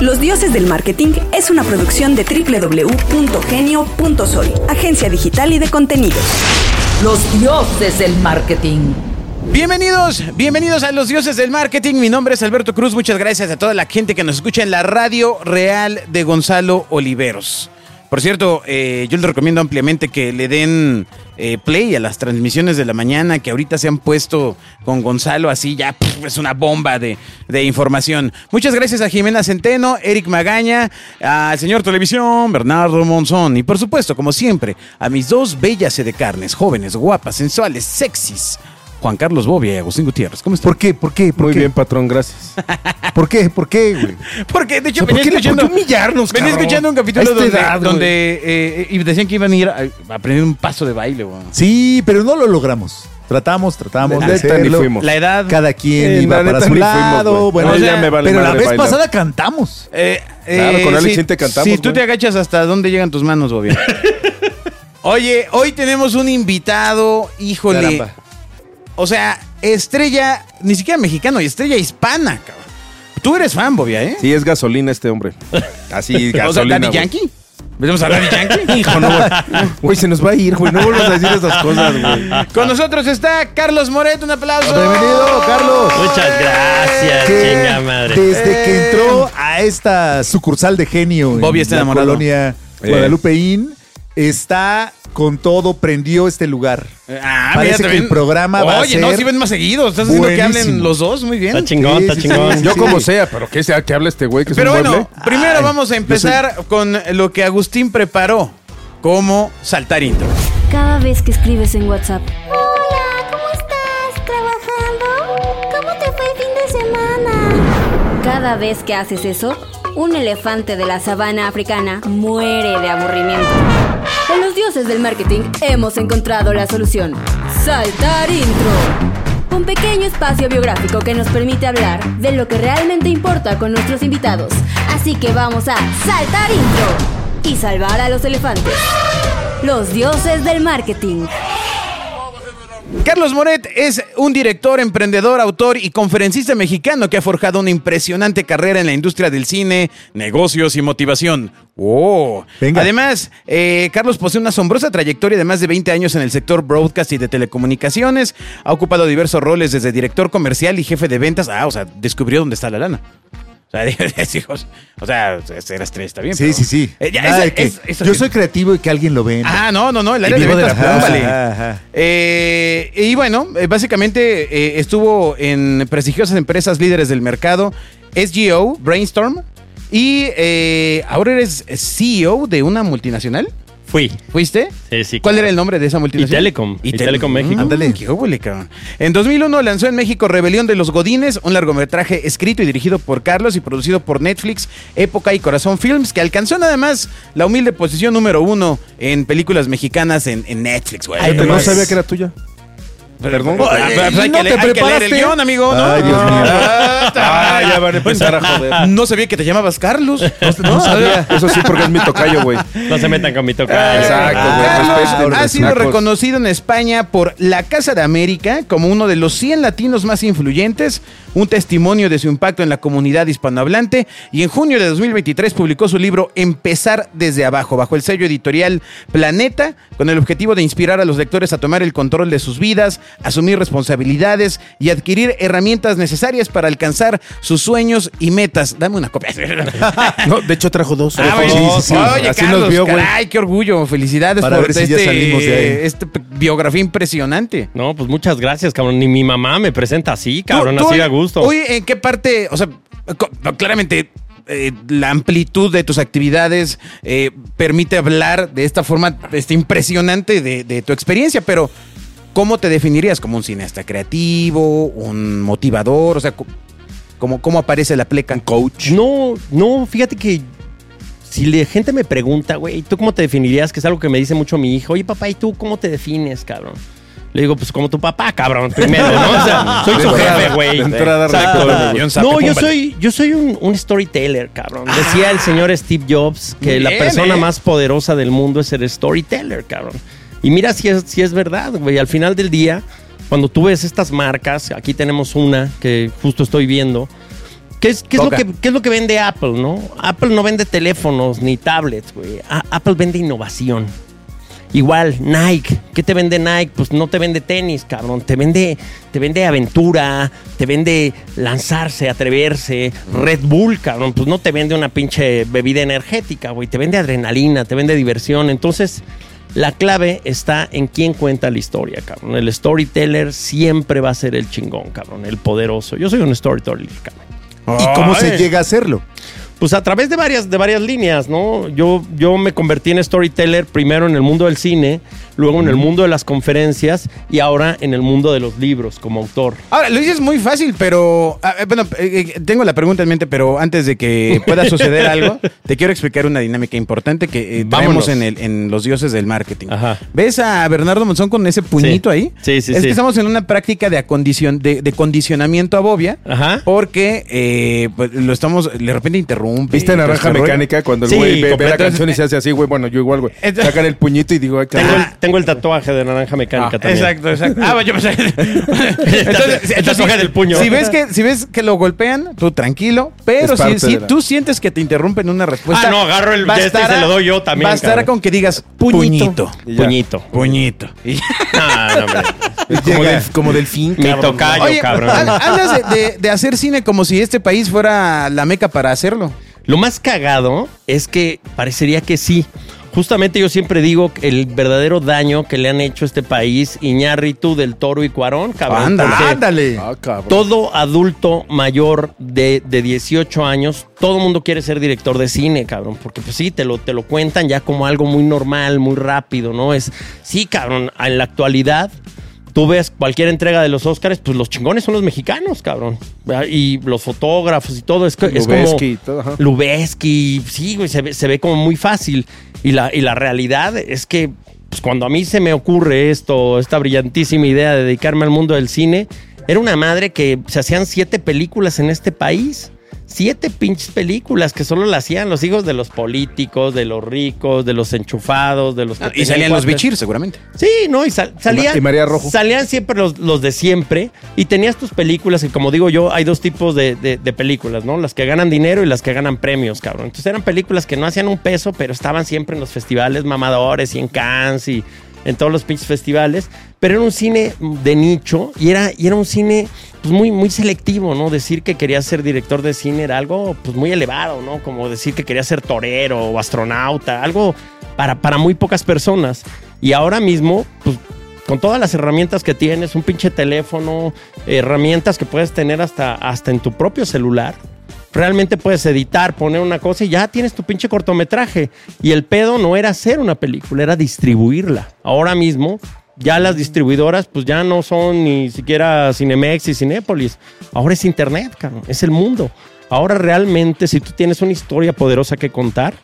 Los Dioses del Marketing es una producción de www.genio.soy, agencia digital y de contenidos. Los dioses del marketing. Bienvenidos, bienvenidos a los dioses del marketing. Mi nombre es Alberto Cruz. Muchas gracias a toda la gente que nos escucha en la radio real de Gonzalo Oliveros. Por cierto, eh, yo les recomiendo ampliamente que le den eh, play a las transmisiones de la mañana que ahorita se han puesto con Gonzalo así, ya es una bomba de, de información. Muchas gracias a Jimena Centeno, Eric Magaña, al señor Televisión, Bernardo Monzón y por supuesto, como siempre, a mis dos bellas de carnes, jóvenes, guapas, sensuales, sexys. Juan Carlos Bobia y Agustín Gutiérrez. ¿Cómo están? ¿Por qué? ¿Por qué? ¿Por Muy qué? bien, patrón, gracias. ¿Por qué? ¿Por qué, güey? Porque, de hecho, O sea, ¿por venía por escuchando... qué humillarnos, Venía cabrón? escuchando un capítulo donde, edad, güey. donde eh, y decían que iban a ir a, a aprender un paso de baile, güey. Sí, pero no lo logramos. Tratamos, tratamos La de neta, ni hacerlo. fuimos. La edad... Cada quien Eh, iba la para su fuimos, lado. bueno, No, o sea, ya me vale pero la vez bailar. pasada cantamos. Eh, Claro, con Alex Sintek cantamos, Si tú te agachas hasta dónde llegan tus manos, Bobia. Oye, hoy tenemos un invitado, híjole. Caramba. O sea, estrella, ni siquiera mexicano, estrella hispana, cabrón. Tú eres fan, Bobia, ¿eh? Sí, es gasolina este hombre. Así, o sea, gasolina. Daddy güey. Yankee. ¿Vamos a Daddy Yankee? Hijo, no, güey. Güey, se nos va a ir, güey. No vuelvas a decir esas cosas, güey. Con nosotros está Carlos Moret, un aplauso. Bienvenido, Carlos. Muchas gracias, Que chinga madre. Desde que entró a esta sucursal de genio Bobby en está la enamorado. colonia Eh. Guadalupeín, está con todo, prendió este lugar. Ah, Parece mira, que también- el programa va a Oye, no, ser si ven más seguido. Estás haciendo que hablen los dos, muy bien. Está chingón, Sí, está chingón. sí. Yo como sea, pero que sea que hable este güey que es Pero un bueno, mueble. primero vamos a empezar con lo que Agustín preparó como saltar intro. Cada vez que escribes en WhatsApp, Hola, ¿cómo estás? ¿Trabajando? ¿Cómo te fue el fin de semana? cada vez que haces eso, un elefante de la sabana africana muere de aburrimiento. En los dioses del marketing hemos encontrado la solución. Saltar intro. Un pequeño espacio biográfico que nos permite hablar de lo que realmente importa con nuestros invitados. Así que vamos a saltar intro y salvar a los elefantes. Los dioses del marketing. Carlos Moret es un director, emprendedor, autor y conferencista mexicano que ha forjado una impresionante carrera en la industria del cine, negocios y motivación. ¡Oh! Venga. Además, eh, Carlos posee una asombrosa trayectoria de más de 20 años en el sector broadcast y de telecomunicaciones. Ha ocupado diversos roles desde director comercial y jefe de ventas. Ah, o sea, descubrió dónde está la lana. O sea, hijos. O sea, ser estrella está bien. Sí, pero- sí, sí. Eh, ya, Nada esa- de que es- esa- yo soy creativo y que alguien lo vea. Ah, no, no, no, el área de la vale. Ajá. Eh, y bueno, eh, básicamente eh, estuvo en prestigiosas empresas líderes del mercado, SGO, Brainstorm, y ahora eres CEO de una multinacional. Fui. ¿Fuiste? Sí, sí, ¿Cuál claro. era el nombre de esa multinacional? Telecom. Y Tele- Telecom México. Mm, Ándale. qué óvole, cabrón. En 2001 lanzó en México Rebelión de los Godines, un largometraje escrito y dirigido por Carlos y producido por Netflix, Época y Corazón Films, que alcanzó nada más la humilde posición número uno en películas mexicanas en, en Netflix, güey. No sabía que era tuya. Perdón. Ah, pues hay, ¿no que, te hay que leer el preparaste? guion, amigo. ¿no? Ay, Dios mío. Ah, ya van a empezar a joder. No sabía que te llamabas Carlos. No sabía. Eso sí, porque es mi tocayo, güey. No se metan con mi tocayo. Exacto, güey. Carlos ha sido nacos. reconocido en España por la Casa de América como uno de los 100 latinos más influyentes, un testimonio de su impacto en la comunidad hispanohablante y en junio de 2023 publicó su libro Empezar desde abajo bajo el sello editorial Planeta con el objetivo de inspirar a los lectores a tomar el control de sus vidas, asumir responsabilidades y adquirir herramientas necesarias para alcanzar sus sueños y metas. Dame una copia. No, de hecho trajo dos. Ah, sí, sí, sí. Oye, Así Carlos, nos vio, güey. caray, qué orgullo. Felicidades Para por ver si ya este, salimos de ahí. esta p- biografía impresionante. No, pues muchas gracias, cabrón. Ni mi mamá me presenta así, cabrón, Tú- tú, así a gusto. Hoy, ¿en qué parte? O sea, claramente. eh, la amplitud de tus actividades eh, permite hablar de esta forma este, impresionante de, de tu experiencia, pero ¿cómo te definirías? ¿Como un cineasta creativo, un motivador? O sea, ¿cómo, cómo aparece la pleca? Coach. No, no, fíjate que si la gente me pregunta, güey, ¿tú cómo te definirías? Que es algo que me dice mucho mi hijo. Oye, papá, ¿y tú cómo te defines, cabrón? Le digo, pues como tu papá, cabrón, primero, ¿no? O sea, soy su jefe, güey. O sea, No, yo soy, yo soy un, un storyteller, cabrón. Decía el señor Steve Jobs que la persona eh. más poderosa del mundo es el storyteller, cabrón. Y mira si es, si es verdad, güey. Al final del día, cuando tú ves estas marcas, aquí tenemos una que justo estoy viendo, ¿Qué es, qué, es lo que, qué es lo que vende Apple, no? Apple no vende teléfonos ni tablets, güey. Apple vende innovación. Igual, Nike. ¿Qué te vende Nike? Pues no te vende tenis, cabrón. Te vende, te vende aventura, te vende lanzarse, atreverse. Red Bull, cabrón. Pues no te vende una pinche bebida energética, güey. Te vende adrenalina, te vende diversión. Entonces, la clave está en quién cuenta la historia, cabrón. El storyteller siempre va a ser el chingón, cabrón. El poderoso. Yo soy un storyteller, cabrón. ¿Y cómo se llega a hacerlo? Pues a través de varias, de varias líneas, ¿no? Yo, yo me convertí en storyteller primero en el mundo del cine, luego en el mundo de las conferencias y ahora en el mundo de los libros como autor. Ahora, lo dices muy fácil, pero. bueno, eh, eh, tengo la pregunta en mente, pero antes de que pueda suceder algo, te quiero explicar una dinámica importante que eh, en, el, en Los Dioses del Marketing. Ajá. ¿Ves a Bernardo Monzón con ese puñito Sí. ahí? Sí, sí, Es sí. que estamos en una práctica de, acondicion, de, de condicionamiento a Bobia. Ajá. Porque eh, pues, lo estamos. De repente interrumpe. ¿Viste Naranja este. Mecánica cuando el Sí, güey ve, ve la canción y se hace así, güey? Bueno, yo igual, güey. Entonces- Sacan el puñito y digo, ay, Tengo, el, tengo el tatuaje de naranja mecánica Ah, también. Exacto, exacto. Ah, bueno, yo pensé. entonces, El tatuaje del puño. Si ves que, si ves que lo golpean, tú tranquilo. Pero si, parte si de la- tú sientes que te interrumpen una respuesta. Ah, no, agarro el va a gesto y estar se lo doy yo también, cabrón. con que digas puñito. Puñito. Puñito. Y ya. Ah, no, hombre. como, del, como delfín, Mi cabrón. tocayo, cabrón. hab- hablas de, de- de hacer cine como si este país fuera la meca para hacerlo. Lo más cagado es que parecería que sí. Justamente yo siempre digo que el verdadero daño que le han hecho a este país, Iñárritu, Del Toro y Cuarón, cabrón. Ándale. porque Ándale. Ah, cabrón. Todo adulto mayor de, de 18 años, todo mundo quiere ser director de cine, cabrón. Porque pues sí, te lo, te lo cuentan ya como algo muy normal, muy rápido, ¿no? Es, sí, cabrón, en la actualidad tú ves cualquier entrega de los Oscars, pues los chingones son los mexicanos, cabrón. Y los fotógrafos y todo. Es, es como... Lubeski todo, ajá. Lubeski, sí, güey, se ve, se ve como muy fácil. Y la, y la realidad es que pues, cuando a mí se me ocurre esto, esta brillantísima idea de dedicarme al mundo del cine, era una madre que se hacían siete películas en este país. Siete pinches películas que solo la hacían los hijos de los políticos, de los ricos, de los enchufados, de los que y tenían salían los bichir, seguramente. Sí, no, y sal- salían. y María Rojo. Salían siempre los, los de siempre. Y tenías tus películas, que como digo yo, hay dos tipos de, de- de películas, ¿no? Las que ganan dinero y las que ganan premios, cabrón. Entonces eran películas que no hacían un peso, pero estaban siempre en los festivales mamadores y en Cannes y en todos los pinches festivales. Pero era un cine de nicho y era, y era un cine pues, muy, muy selectivo, ¿no? Decir que quería ser director de cine era algo pues, muy elevado, ¿no? Como decir que quería ser torero o astronauta, algo para, para muy pocas personas. Y ahora mismo, pues con todas las herramientas que tienes, un pinche teléfono, herramientas que puedes tener hasta, hasta en tu propio celular. Realmente puedes editar, poner una cosa y ya tienes tu pinche cortometraje. Y el pedo no era hacer una película, era distribuirla. Ahora mismo, ya las distribuidoras, pues ya no son ni siquiera Cinemex y Cinépolis. Ahora es Internet, cabrón. Es el mundo. Ahora realmente, si tú tienes una historia poderosa que contar,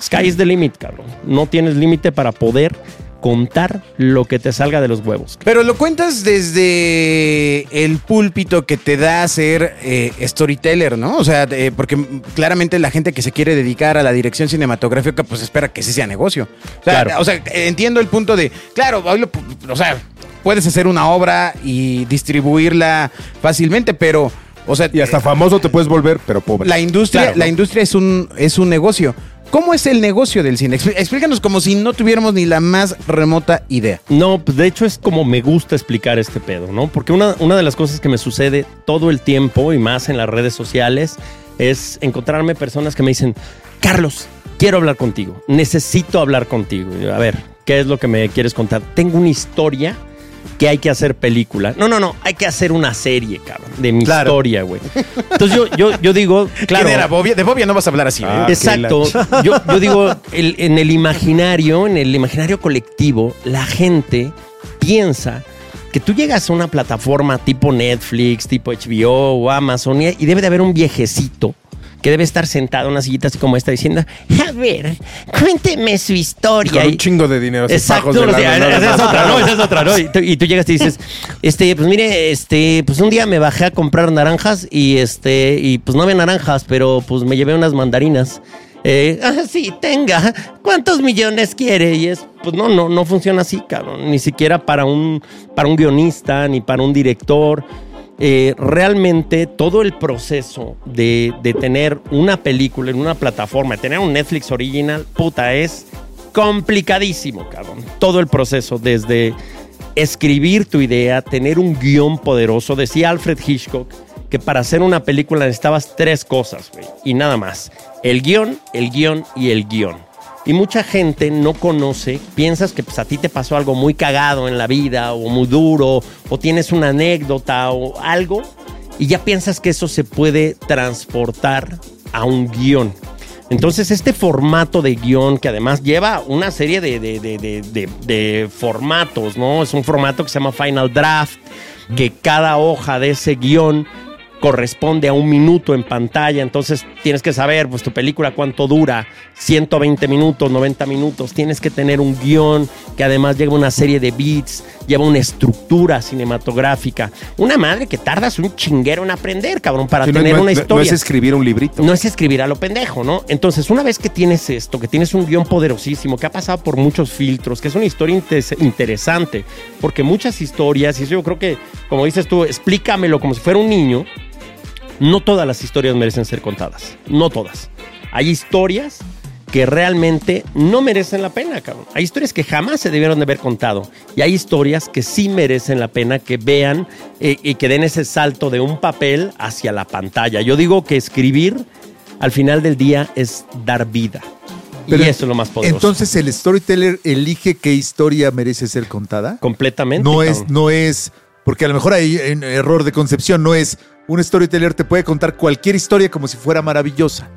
sky is the limit, cabrón. No tienes límite para poder contar lo que te salga de los huevos. Pero lo cuentas desde el púlpito que te da ser eh, storyteller, ¿no? O sea, eh, porque claramente la gente que se quiere dedicar a la dirección cinematográfica, pues espera que sí sea negocio. O sea, Claro. o sea, entiendo el punto de, claro, lo- o sea, puedes hacer una obra y distribuirla fácilmente, pero, o sea, Y hasta famoso te puedes volver, pero pobre. la industria, Claro, la industria es un, es un negocio. ¿Cómo es el negocio del cine? Expl- Explícanos como si no tuviéramos ni la más remota idea. No, de hecho es como me gusta explicar este pedo, ¿no? Porque una, una de las cosas que me sucede todo el tiempo y más en las redes sociales es encontrarme personas que me dicen, Carlos, quiero hablar contigo, necesito hablar contigo. A ver, ¿qué es lo que me quieres contar? Tengo una historia que hay que hacer película. No, no, no, hay que hacer una serie, cabrón, de mi Claro. historia, güey. Entonces yo, yo, yo digo, claro. ¿Quién era Bobia? De Bobia no vas a hablar así. ¿eh? Ah, Exacto. Yo, yo digo, el- en el imaginario, en el imaginario colectivo, la gente piensa que tú llegas a una plataforma tipo Netflix, tipo HBO o Amazon y, y debe de haber un viejecito que debe estar sentado en una sillita así como esta diciendo, a ver, cuénteme su Y historia. con Y- un chingo de dinero. Exacto, o sea, esa es otra, ¿no? Esa es otra, ¿no? Y tú, y tú llegas y dices, este, pues mire, este, pues un día me bajé a comprar naranjas y este, y pues no había naranjas, pero pues me llevé unas mandarinas. Eh, ah, sí, tenga. ¿Cuántos millones quiere? Y es, pues no, no, no funciona así, cabrón. Ni siquiera para un, para un guionista, ni para un director. Eh, realmente todo el proceso de, de tener una película en una plataforma, tener un Netflix original, puta, es complicadísimo, cabrón. Todo el proceso, desde escribir tu idea, tener un guion poderoso. Decía Alfred Hitchcock que para hacer una película necesitabas tres cosas, güey, y nada más. El guion, el guion y el guion. Y mucha gente no conoce, piensas que pues, a ti te pasó algo muy cagado en la vida o muy duro o tienes una anécdota o algo y ya piensas que eso se puede transportar a un guion. Entonces este formato de guion que además lleva una serie de, de- de- de- formatos, ¿no? Es un formato que se llama Final Draft, que cada hoja de ese guion corresponde a un minuto en pantalla, entonces tienes que saber, pues tu película cuánto dura, 120 minutos, 90 minutos, tienes que tener un guion que además lleva una serie de beats, lleva una estructura cinematográfica, una madre que tardas un chinguero en aprender, cabrón, para Sí, tener no- una historia. No es escribir un librito. No es escribir a lo pendejo, ¿no? Entonces, una vez que tienes esto, que tienes un guion poderosísimo, que ha pasado por muchos filtros, que es una historia interesante, porque muchas historias, y eso yo creo que, como dices tú, explícamelo como si fuera un niño, no todas las historias merecen ser contadas, no todas. Hay historias que realmente no merecen la pena, cabrón. Hay historias que jamás se debieron de haber contado. Y hay historias que sí merecen la pena que vean eh, y que den ese salto de un papel hacia la pantalla. Yo digo que escribir al final del día es dar vida. Pero y eso es lo más poderoso. Entonces el storyteller elige qué historia merece ser contada. completamente. No es, no es, porque a lo mejor hay un error de concepción, no es un storyteller te puede contar cualquier historia como si fuera maravillosa.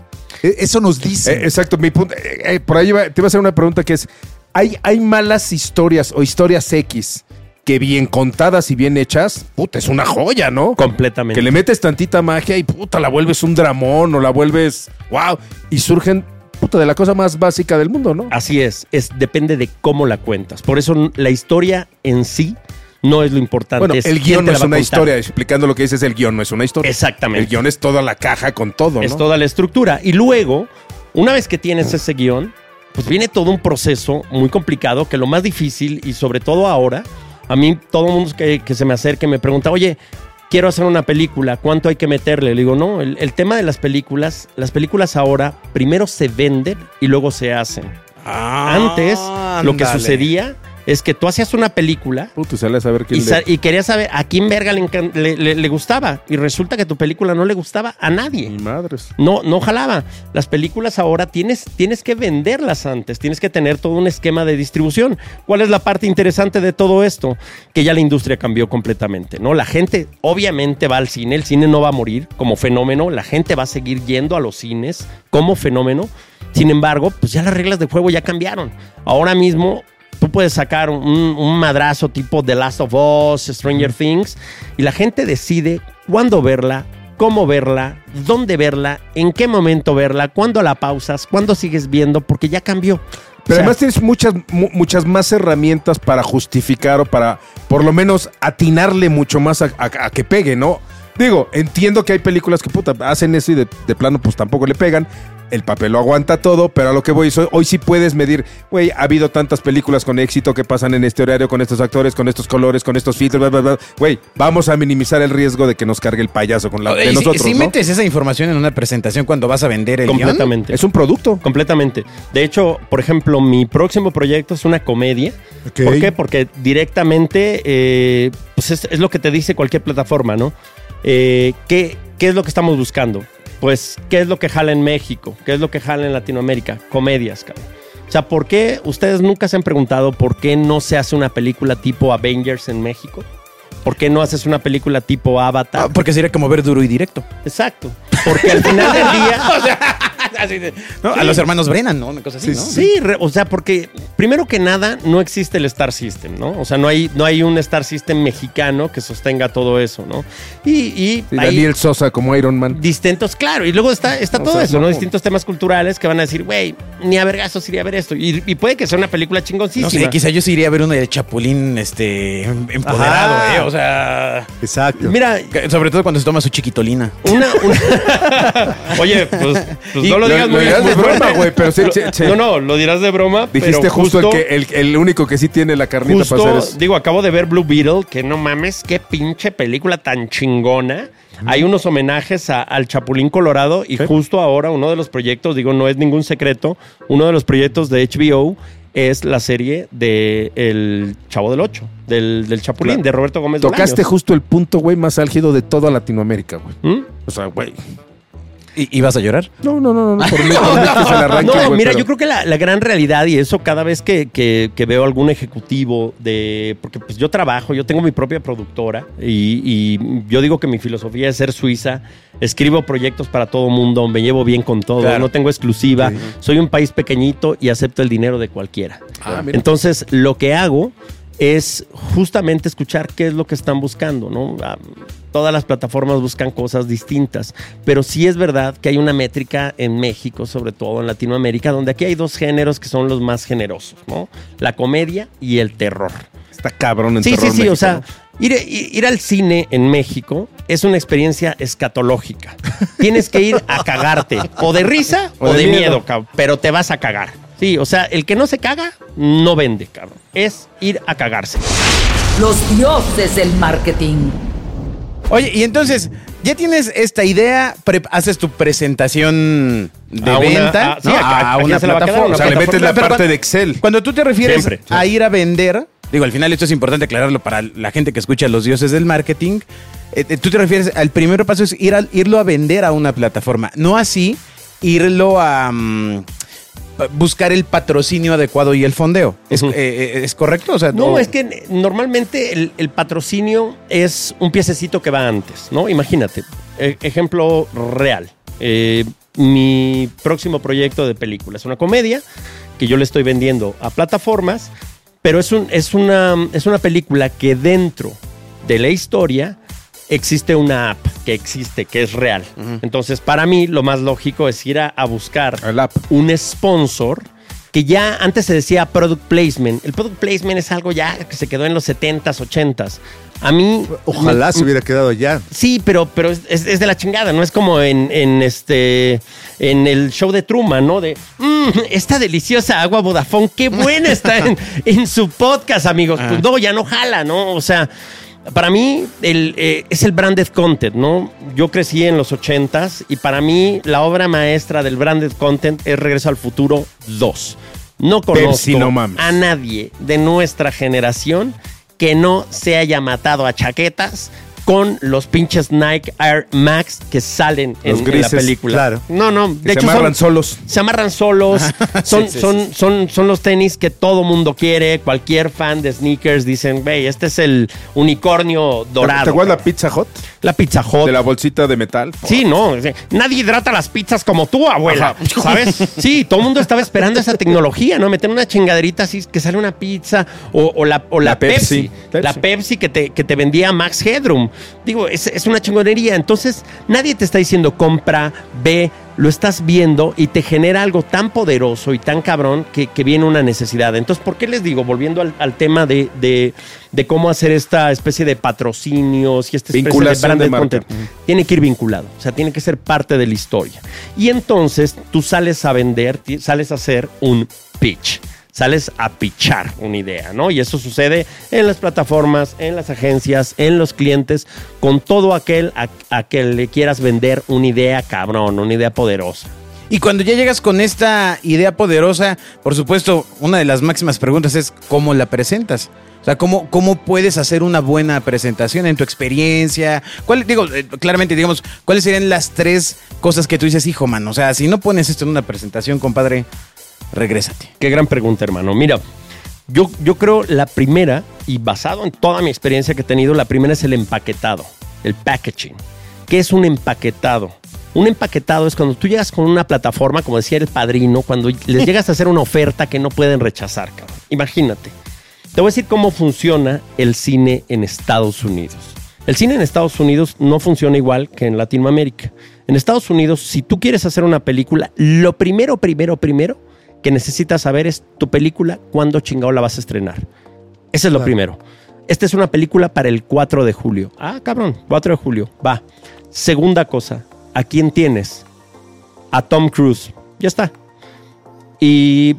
E- Eso nos dice. Eh, exacto, mi punto. eh, eh, por ahí iba- te iba a hacer una pregunta que es: ¿hay, ¿hay malas historias o historias X que bien contadas y bien hechas? Puta, es una joya, ¿no? Completamente. Que le metes tantita magia y puta, la vuelves un dramón o la vuelves. ¡Wow! Y surgen, puta, de la cosa más básica del mundo, ¿no? Así es, es depende de cómo la cuentas. Por eso la historia en sí no es lo importante. Bueno, el guion no es una historia. Explicando lo que dices, el guion no es una historia. Exactamente. El guion es toda la caja con todo, ¿no? Es toda la estructura. Y luego, una vez que tienes ese guion, pues viene todo un proceso muy complicado, que lo más difícil, y sobre todo ahora, a mí todo el mundo que, que se me acerca y me pregunta, oye, quiero hacer una película, ¿cuánto hay que meterle? Le digo, no, el, el tema de las películas, las películas ahora primero se venden y luego se hacen. Antes, lo que sucedía es que tú hacías una película Puta, sale a saber quién y, le- y querías saber a quién verga le, le- gustaba. Y resulta que tu película no le gustaba a nadie. Ni madres. No, no jalaba. Las películas ahora tienes, tienes que venderlas antes, tienes que tener todo un esquema de distribución. ¿Cuál es la parte interesante de todo esto? Que ya la industria cambió completamente, ¿no? La gente obviamente va al cine, el cine no va a morir como fenómeno, la gente va a seguir yendo a los cines como fenómeno. Sin embargo, pues ya las reglas de juego ya cambiaron. Ahora mismo tú puedes sacar un, un madrazo tipo The Last of Us, Stranger Things, y la gente decide cuándo verla, cómo verla, dónde verla, en qué momento verla, cuándo la pausas, cuándo sigues viendo, porque ya cambió. Pero O sea, además tienes muchas, mu- muchas más herramientas para justificar o para, por lo menos, atinarle mucho más a, a- a que pegue, ¿no? Digo, entiendo que hay películas que puta, hacen eso y de, de plano pues tampoco le pegan. El papel lo aguanta todo, pero a lo que voy, hoy sí puedes medir, güey, ha habido tantas películas con éxito que pasan en este horario, con estos actores, con estos colores, con estos filtros, bla, bla, bla. Güey, vamos a minimizar el riesgo de que nos cargue el payaso con la de si- nosotros, si ¿no? metes esa información en una presentación cuando vas a vender el guion, completamente. Es un producto. Completamente. De hecho, por ejemplo, mi próximo proyecto es una comedia. ¿Por qué? Porque directamente, eh, pues es, es lo que te dice cualquier plataforma, ¿no? Eh, ¿qué, ¿Qué es lo que estamos buscando? Pues, ¿qué es lo que jala en México? ¿Qué es lo que jala en Latinoamérica? Comedias, cabrón. O sea, ¿por qué ustedes nunca se han preguntado por qué no se hace una película tipo Avengers en México? ¿Por qué no haces una película tipo Avatar? Ah, porque sería como ver duro y directo. Exacto. Porque al final del día... Así de- ¿no? A los hermanos Brennan, ¿no? Una cosa así, ¿no? Sí, re- o sea, porque primero que nada no existe el Star System, ¿no? O sea, no hay, no hay un Star System mexicano que sostenga todo eso, ¿no? Y, y Sí, hay Daniel Sosa como Iron Man. distintos, claro, y luego está, está O todo sea, eso, ¿no? no. Distintos temas culturales que van a decir, güey, ni a vergasos iría a ver esto. Y, y puede que sea una película No chingoncísima. sé, quizá yo sí iría a ver una de Chapulín este, em- empoderado, Ajá. ¿eh? O sea, Exacto. Mira, sobre todo cuando se toma su chiquitolina. una. una- Oye, pues, pues Y no lo lo- digas lo muy dirás de broma, güey, pero sí, sí. No, no, lo dirás de broma. Dijiste pero justo, el, que, el, el único que sí tiene la carnita Justo, para hacer eso. digo, acabo de ver Blue Beetle, que no mames, qué pinche película tan chingona. Hay unos homenajes a- al Chapulín Colorado y justo ahora uno de los proyectos, digo, no es ningún secreto, uno de los proyectos de HBO es la serie de El Chavo del Ocho, del, del Chapulín, Claro. de Roberto Gómez Tocaste Bolaños. justo el punto, güey, más álgido de toda Latinoamérica, güey. ¿Mm? O sea, güey. ¿Y, vas a llorar? No, no, no, no, no, por mí, por mí que se le arranque, No, güey, mira, pero- yo creo que la, la gran realidad, y eso cada vez que, que- que veo algún ejecutivo de. Porque pues yo trabajo, yo tengo mi propia productora, y, y yo digo que mi filosofía es ser suiza. Escribo proyectos para todo mundo, me llevo bien con todo, Claro. no tengo exclusiva. Soy un país pequeñito y acepto el dinero de cualquiera. Ah, mira. Entonces, lo que hago es justamente escuchar qué es lo que están buscando, ¿no? Ah, Todas las plataformas buscan cosas distintas, pero sí es verdad que hay una métrica en México, sobre todo en Latinoamérica, donde aquí hay dos géneros que son los más generosos, ¿no? La comedia y el terror. Está cabrón en Sí, sí, terror sí, o sea, ir, ir- ir al cine en México es una experiencia escatológica. Tienes que ir a cagarte, o de risa o, O de de, miedo. pero te vas a cagar. Sí, o sea, el que no se caga, no vende, cabrón. Es ir a cagarse. Los dioses del marketing. Oye, y entonces, ya tienes esta idea, pre- haces tu presentación de A una- venta a- sí, ¿no? a- a quién se le va a quedar, plataforma. una O sea, le metes la Pero parte cuando- de Excel. Cuando tú te refieres Siempre, a ir a vender, digo, al final esto es importante aclararlo para la gente que escucha los dioses del marketing. eh, eh, tú te refieres al primer paso es ir irlo a vender a una plataforma, no así irlo a mm, buscar el patrocinio adecuado y el fondeo. ¿Es, eh, eh, ¿es correcto? O sea, No, o- es que normalmente el, el patrocinio es un piececito que va antes, ¿no? Imagínate, e- ejemplo real. Eh, mi próximo proyecto de película es una comedia que yo le estoy vendiendo a plataformas, pero es, un, es, una, es una película que dentro de la historia existe una app que existe, que es real. Entonces, para mí, lo más lógico es ir a, a buscar app. un sponsor que ya antes se decía product placement. El product placement es algo ya que se quedó en los 70s, 80s. A mí... Ojalá me- se hubiera quedado ya. Sí, pero, pero es, de la chingada, no es como en, en este en el show de Truman, ¿no? De "Mm, esta deliciosa agua Vodafone, qué buena está en, en su podcast, amigos. Pues no, ya no jala, ¿no? O sea, para mí el, eh, es el branded content, ¿no? Yo crecí en los 80s y para mí la obra maestra del branded content es Regreso al Futuro 2. No conozco Pepsi, no mames. a nadie de nuestra generación que no se haya matado a chaquetas con los pinches Nike Air Max que salen en, la película. claro. No, no, de Que se hecho amarran son, solos. se amarran solos. Son, Sí, sí, son, sí. Son, son los tenis que todo mundo quiere. Cualquier fan de sneakers dicen, güey, este es el unicornio dorado. ¿Te acuerdas la cabrón". Pizza Hut? La Pizza Hut. De la bolsita de metal. Sí, no. Nadie hidrata las pizzas como tú, abuela. ¿Sabes? Sí, todo el mundo estaba esperando esa tecnología, ¿no? Meter una chingaderita así que sale una pizza o, o la, o la, La Pepsi. Pepsi. La Pepsi que te, que te vendía Max Headroom. Digo, es, es una chingonería. Entonces, nadie te está diciendo compra, ve, lo estás viendo y te genera algo tan poderoso y tan cabrón que, que viene una necesidad. Entonces, ¿por qué les digo? Volviendo al, al tema de, de- de cómo hacer esta especie de patrocinios y esta especie Vinculación de de marca. content tiene que ir vinculado, o sea, tiene que ser parte de la historia. Y entonces tú sales a vender, sales a hacer un pitch, sales a pitchar una idea, ¿no? Y eso sucede en las plataformas, en las agencias, en los clientes, con todo aquel a, a que le quieras vender una idea cabrón, una idea poderosa. Y cuando ya llegas con esta idea poderosa, por supuesto, una de las máximas preguntas es cómo la presentas. O sea, ¿cómo, cómo puedes hacer una buena presentación en tu experiencia? ¿Cuál, digo, eh, claramente, digamos, ¿cuáles serían las tres cosas que tú dices, hijo, man? O sea, si no pones esto en una presentación, compadre, regrésate. Qué gran pregunta, hermano. Mira, yo, yo creo la primera, y basado en toda mi experiencia que he tenido, la primera es el empaquetado, el packaging. ¿Qué es un empaquetado? Un empaquetado es cuando tú llegas con una plataforma, como decía el padrino, cuando les llegas a hacer una oferta que no pueden rechazar, cabrón. Imagínate. Te voy a decir cómo funciona el cine en Estados Unidos. El cine en Estados Unidos no funciona igual que en Latinoamérica. En Estados Unidos, si tú quieres hacer una película, lo primero, primero, primero que necesitas saber es tu película, cuándo chingado la vas a estrenar. Ese es lo primero. Esta es una película para el 4 de julio. Ah, cabrón, 4 de julio. Va. Segunda cosa, ¿a quién tienes? A Tom Cruise. Ya está. Y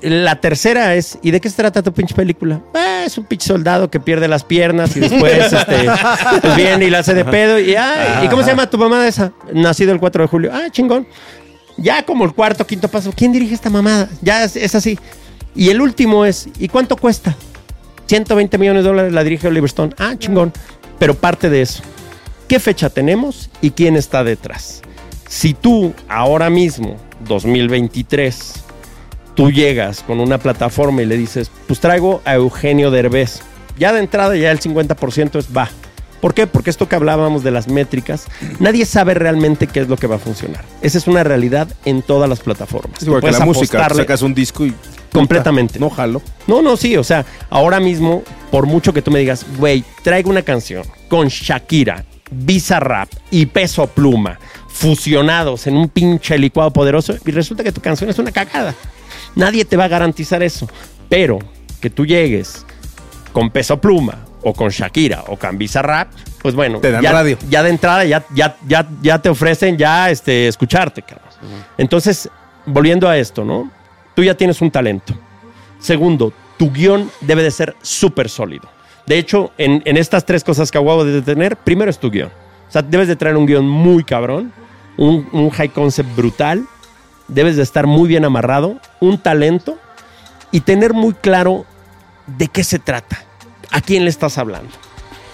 la tercera es, ¿y de qué se trata tu pinche película? Ah, es un pinche soldado que pierde las piernas y después este, pues viene y la hace de pedo. Y, ¿y cómo se llama tu mamá de esa? Nacido el 4 de julio. Ah, chingón. Ya como el cuarto, quinto paso. ¿Quién dirige esta mamada? Ya es, así. Y el último es, ¿y cuánto cuesta? 120 millones de dólares la dirige Oliver Stone. Ah, chingón. Pero parte de eso. ¿Qué fecha tenemos y quién está detrás? Si tú ahora mismo, 2023, tú llegas con una plataforma y le dices, pues traigo a Eugenio Derbez. Ya de entrada ya el 50% es va. ¿Por qué? Porque esto que hablábamos de las métricas, nadie sabe realmente qué es lo que va a funcionar. Esa es una realidad en todas las plataformas. Es igual que la música, sacas un disco y... Completamente. No jalo. No, no, sí, o sea, ahora mismo, por mucho que tú me digas, güey, traigo una canción con Shakira, Visa Rap y Peso Pluma fusionados en un pinche licuado poderoso y resulta que tu canción es una cagada. Nadie te va a garantizar eso, pero que tú llegues con Peso Pluma o con Shakira o con Visa Rap, pues bueno, Te dan ya, radio. ya de entrada ya, ya, ya, ya te ofrecen ya este, escucharte, cabrón. Entonces, volviendo a esto, ¿no? Tú ya tienes un talento. Segundo, tu guion debe de ser súper sólido. De hecho, en, en estas tres cosas que acabo de tener, primero es tu guion. O sea, debes de traer un guion muy cabrón, un, un high concept brutal, debes de estar muy bien amarrado, un talento y tener muy claro de qué se trata, a quién le estás hablando.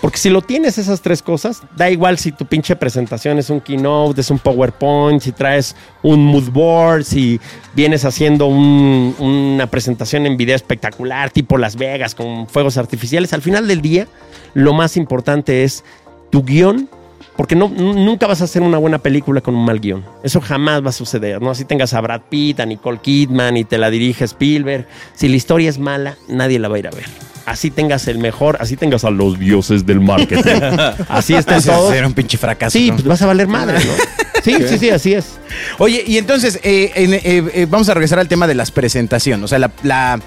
Porque si lo tienes esas tres cosas, da igual si tu pinche presentación es un keynote, es un PowerPoint, si traes un mood board, si vienes haciendo un- una presentación en video espectacular, tipo Las Vegas, con fuegos artificiales. Al final del día, lo más importante es tu guion, porque no, nunca vas a hacer una buena película con un mal guion. Eso jamás va a suceder, ¿no? Así tengas a Brad Pitt, a Nicole Kidman y te la dirige Spielberg. Si la historia es mala, nadie la va a ir a ver. Así tengas el mejor, así tengas a los dioses del marketing. así estén Ese todos. Era un pinche fracaso. Sí, ¿no? pues vas a valer madre, ¿no? Sí, sí, sí, así es. Oye, y entonces, eh, eh, eh, vamos a regresar al tema de las presentaciones. O sea, la, la,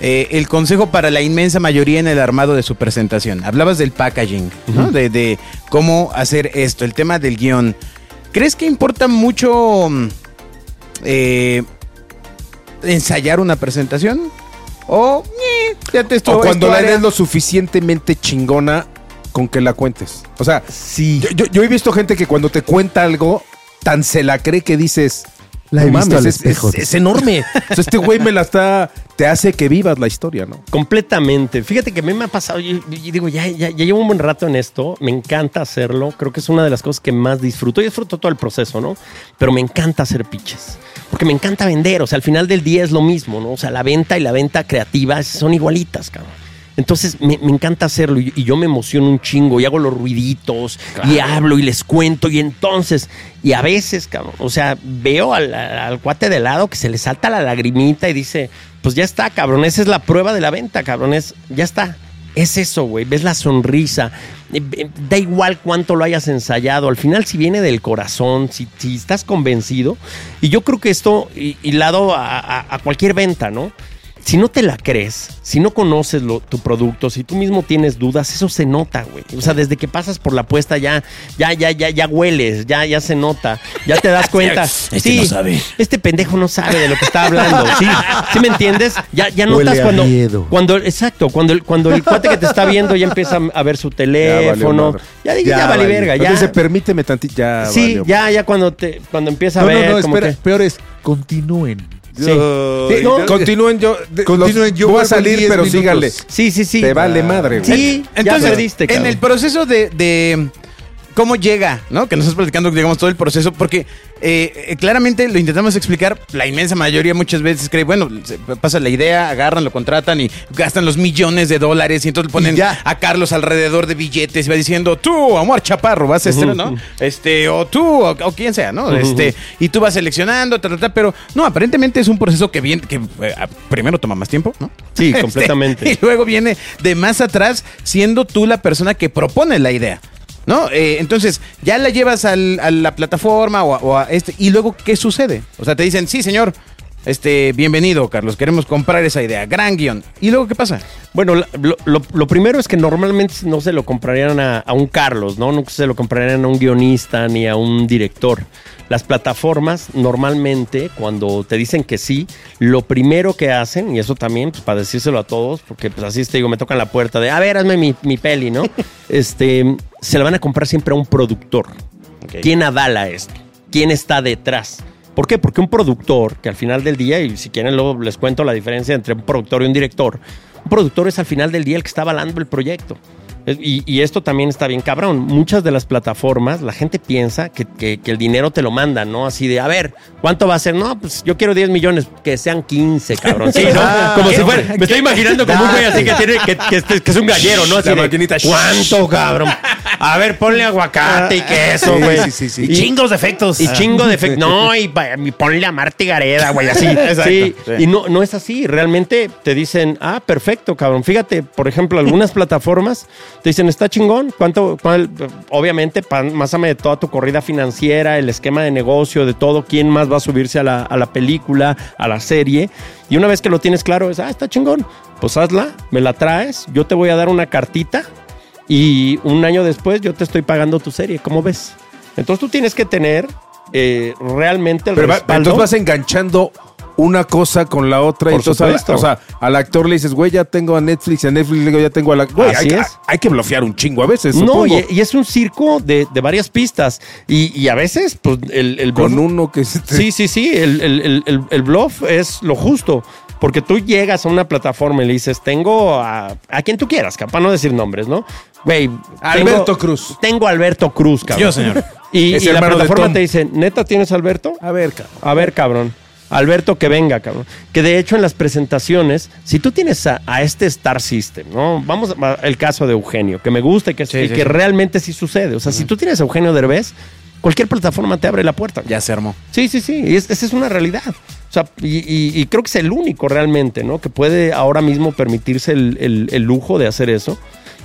eh, el consejo para la inmensa mayoría en el armado de su presentación. Hablabas del packaging, ¿no? de, de cómo hacer esto, el tema del guion. ¿Crees que importa mucho mm, eh, ensayar una presentación? O, eh, ya te esto- O cuando la eres lo suficientemente chingona con que la cuentes. O sea, Sí. yo, yo- yo he visto gente que cuando te cuenta algo, tan se la cree que dices... La he "No visto mames, al es, espejo". es- es enorme. O sea, este güey me la está... Te hace que vivas la historia, ¿no? Completamente. Fíjate que a mí me ha pasado, yo, yo digo, ya, ya, ya llevo un buen rato en esto, me encanta hacerlo, creo que es una de las cosas que más disfruto. Yo disfruto todo el proceso, ¿no? Pero me encanta hacer pitches, porque me encanta vender, o sea, al final del día es lo mismo, ¿no? O sea, la venta y la venta creativa son igualitas, cabrón. Entonces me, me encanta hacerlo y, y yo me emociono un chingo y hago los ruiditos y hablo y les cuento y entonces, y a veces, cabrón, o sea, veo al, al cuate de lado que se le salta la lagrimita y dice, pues ya está, cabrón, esa es la prueba de la venta, cabrón, es, ya está. Es eso, güey, ves la sonrisa, eh, eh, da igual cuánto lo hayas ensayado, al final si viene del corazón, si, si estás convencido, y yo creo que esto, y, y lado a, a- a cualquier venta, ¿no? Si no te la crees, si no conoces lo- tu producto, si tú mismo tienes dudas, eso se nota, güey. O sea, desde que pasas por la apuesta ya, ya, ya, ya, ya hueles, ya, ya se nota, ya te das cuenta. Este no sabe. Este pendejo no sabe de lo que está hablando. Sí, ¿sí me entiendes? Ya, ya Huele notas a cuando, miedo. cuando, exacto, cuando el, cuando el cuate que te está viendo ya empieza a ver su teléfono. madre. Ya, dije, ya, vale valió. verga, ya. Entonces, permíteme tantito. Ya, sí, ya, ya cuando te, cuando empieza a No, no, ver no, como espera. que- Peor es, continúen. Sí. Sí, no, Continúen yo. de- Continúen, yo voy a salir, 10 pero minutos. síganle. Sí, sí, sí. Te vale madre, güey. Sí, Entonces, ya perdiste, en el proceso de, de cómo llega, ¿no? Que nos estás platicando, digamos, todo el proceso, porque eh, eh, claramente lo intentamos explicar, la inmensa mayoría muchas veces cree, bueno, se pasa la idea, agarran, lo contratan y gastan los millones de dólares y entonces ponen Y ya. a Carlos alrededor de billetes y va diciendo, tú, Amor Chaparro, vas a este, ¿no? Este, o tú, o, o quien sea, ¿no? Este, y tú vas seleccionando, ta, ta, ta, pero no, aparentemente es un proceso que viene, que eh, primero toma más tiempo, ¿no? Sí, Este, completamente. y luego viene de más atrás siendo tú la persona que propone la idea. ¿No? Eh, entonces, ya la llevas al- a la plataforma o a, o a este. ¿Y luego qué sucede? O sea, te dicen, sí, señor, Este, bienvenido, Carlos. Queremos comprar esa idea. Gran guion. ¿Y luego qué pasa? Bueno, la- lo, lo- lo primero es que normalmente no se lo comprarían a, a un Carlos, ¿no? Nunca se lo comprarían a un guionista ni a un director. Las plataformas normalmente cuando te dicen que sí, lo primero que hacen, y eso también, pues para decírselo a todos, porque pues así te digo, me tocan la puerta de, a ver, hazme mi, mi peli, ¿no? este, se la van a comprar siempre a un productor. ¿Quién avala esto? ¿Quién está detrás? ¿Por qué? Porque un productor, que al final del día, y si quieren luego les cuento la diferencia entre un productor y un director, un productor es al final del día el que está avalando el proyecto. Y, y esto también está bien cabrón. Muchas de las plataformas, la gente piensa que, que- que el dinero te lo manda, ¿no? Así de, a ver, ¿cuánto va a ser? No, pues yo quiero 10 millones, que sean 15, cabrón. Sí, ¿no? Ah, como si fuera, me estoy imaginando como un güey así que tiene, que, que este- que es un gallero, ¿no? Así La de, maquinita. ¿Cuánto, cabrón? A ver, ponle aguacate y queso, Sí, güey. sí, sí, sí. Y chingos de efectos. Y chingo de efectos. No, y, y ponle a Marta y Gareda, güey, así. Sí. Y no, no es así. Realmente te dicen, ah, perfecto, cabrón. Fíjate, por ejemplo, algunas plataformas te dicen, está chingón. ¿Cuánto? cuál- obviamente, pan- másame de toda tu corrida financiera, el esquema de negocio, de todo, quién más va a subirse a la, a la película, a la serie. Y una vez que lo tienes claro, es, ah, está chingón. Pues hazla, me la traes, yo te voy a dar una cartita y un año después yo te estoy pagando tu serie, ¿cómo ves? Entonces tú tienes que tener eh, realmente el Pero va- respaldo. entonces vas enganchando una cosa con la otra. Por y entonces, supuesto. o sea, al actor le dices, güey, ya tengo a Netflix, y a Netflix le digo, ya tengo a la. Güey, Así hay, es. hay que bloquear un chingo a veces. no, y, y es un circo de, de varias pistas. Y, y a veces, pues, el, el con bluff- uno que se te- Sí, sí, sí. El, el- el- el- el bluff es lo justo. Porque tú llegas a una plataforma y le dices, tengo a, a quien tú quieras, capaz no decir nombres, ¿no? Güey. Alberto tengo- Cruz. Tengo a Alberto Cruz, cabrón. Yo, señor. Y, y la plataforma te dice, ¿neta tienes a Alberto? A ver, cabrón. A ver, cabrón. Alberto, que venga, cabrón. Que de hecho en las presentaciones, si tú tienes a, a este Star System, ¿no? Vamos al caso de Eugenio, que me gusta y que, Sí, y sí, que sí. realmente sí sucede. O sea, si tú tienes a Eugenio Derbez, cualquier plataforma te abre la puerta. Ya se armó. Sí, sí, sí. y es- esa es una realidad. O sea, y, y- y creo que es el único realmente, ¿no? Que puede ahora mismo permitirse el, el- el lujo de hacer eso.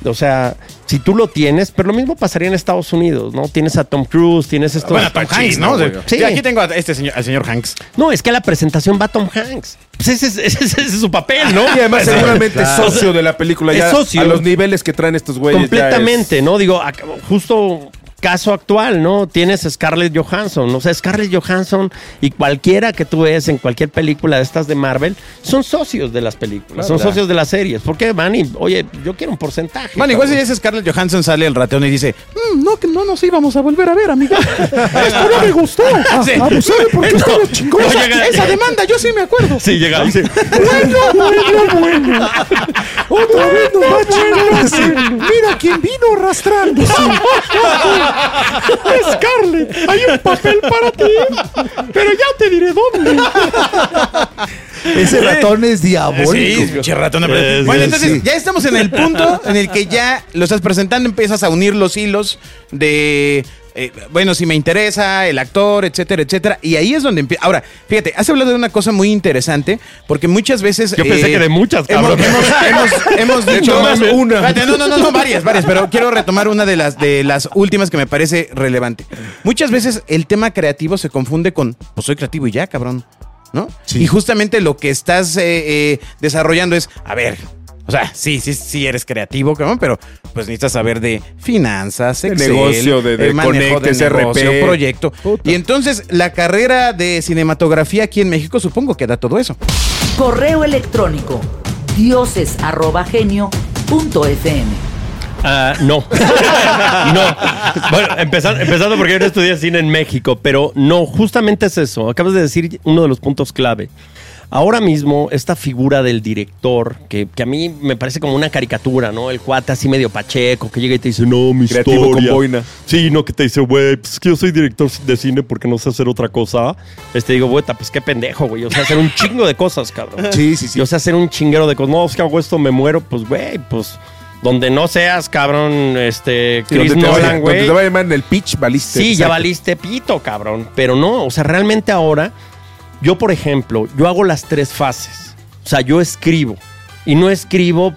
O sea, si tú lo tienes, pero lo mismo pasaría en Estados Unidos, ¿no? Tienes a Tom Cruise, tienes esto. Bueno, Tom Hanks, ¿no? Sí. Sí. aquí tengo a este señor, al señor Hanks. No, es que a la presentación va Tom Hanks. Pues ese es, ese es- ese es su papel, ¿no? Y además seguramente es socio de la película Es ya socio. a los niveles que traen estos güeyes. ya Completamente, ¿no? Digo, justo caso actual, ¿no? Tienes Scarlett Johansson, o sea, Scarlett Johansson y cualquiera que tú ves en cualquier película de estas de Marvel son socios de las películas, son socios de las series. ¿Por qué van y, oye, yo quiero un porcentaje? Bueno, igual si ese Scarlett Johansson sale el ratón y dice, "Mm, no, que no nos íbamos a volver a ver, amiga. Esto no me gustó. Ah, Sí. Abusé porque No, estaba chingón. no Esa, llega- esa demanda, yo sí me acuerdo. Sí, llega dice, Bueno, bueno, bueno. Otra vez nos va a chingar. Mira quién vino arrastrándose. Scarlett, hay un papel para ti, pero ya te diré dónde. Ese ratón es diabólico. Sí, pinche ratón. Es- Bueno, entonces sí. ya estamos en el punto en el que ya lo estás presentando, empiezas a unir los hilos de, eh, bueno, si me interesa, el actor, etcétera, etcétera. Y ahí es donde empieza. Ahora, fíjate, has hablado de una cosa muy interesante, porque muchas veces... Yo pensé que de muchas, cabrón. hemos, hemos, hemos De dicho... todas, una. Espérate, No, no, no, no, varias, varias, pero quiero retomar una de las, de las últimas que me parece relevante. Muchas veces el tema creativo se confunde con, pues soy creativo y ya, cabrón. ¿No? Sí. Y justamente lo que estás eh, eh, desarrollando es, a ver, o sea, sí, sí, sí eres creativo, cabrón, pero pues necesitas saber de finanzas, De Excel, negocio, de- de eh, manejo conectes, de negocio, RP. proyecto. Puta. Y entonces la carrera de cinematografía aquí en México supongo que da todo eso. Correo electrónico diosesarrobagenio.fm Ah, no. no. Bueno, empezando, empezando porque yo no estudié cine en México, pero no, justamente es eso. Acabas de decir uno de los puntos clave. Ahora mismo, esta figura del director, que, que a mí me parece como una caricatura, ¿no? El cuate así medio pacheco, que llega y te dice, no, mi Creativo historia. con boina. Sí, no, que te dice, güey, pues es que yo soy director de cine porque no sé hacer otra cosa. Este, digo, güey, pues qué pendejo, güey. O sea, hacer un chingo de cosas, cabrón. Sí, sí, sí. Yo sé hacer un chinguero de cosas. No, es que hago esto, me muero. Pues, güey, pues donde no seas, cabrón, este, Chris donde Nolan, donde güey. te va a llamar en el pitch, valiste. Sí, ya valiste pito, cabrón. Pero no, o sea, realmente ahora, yo, por ejemplo, yo hago las tres fases. O sea, yo escribo. Y no escribo,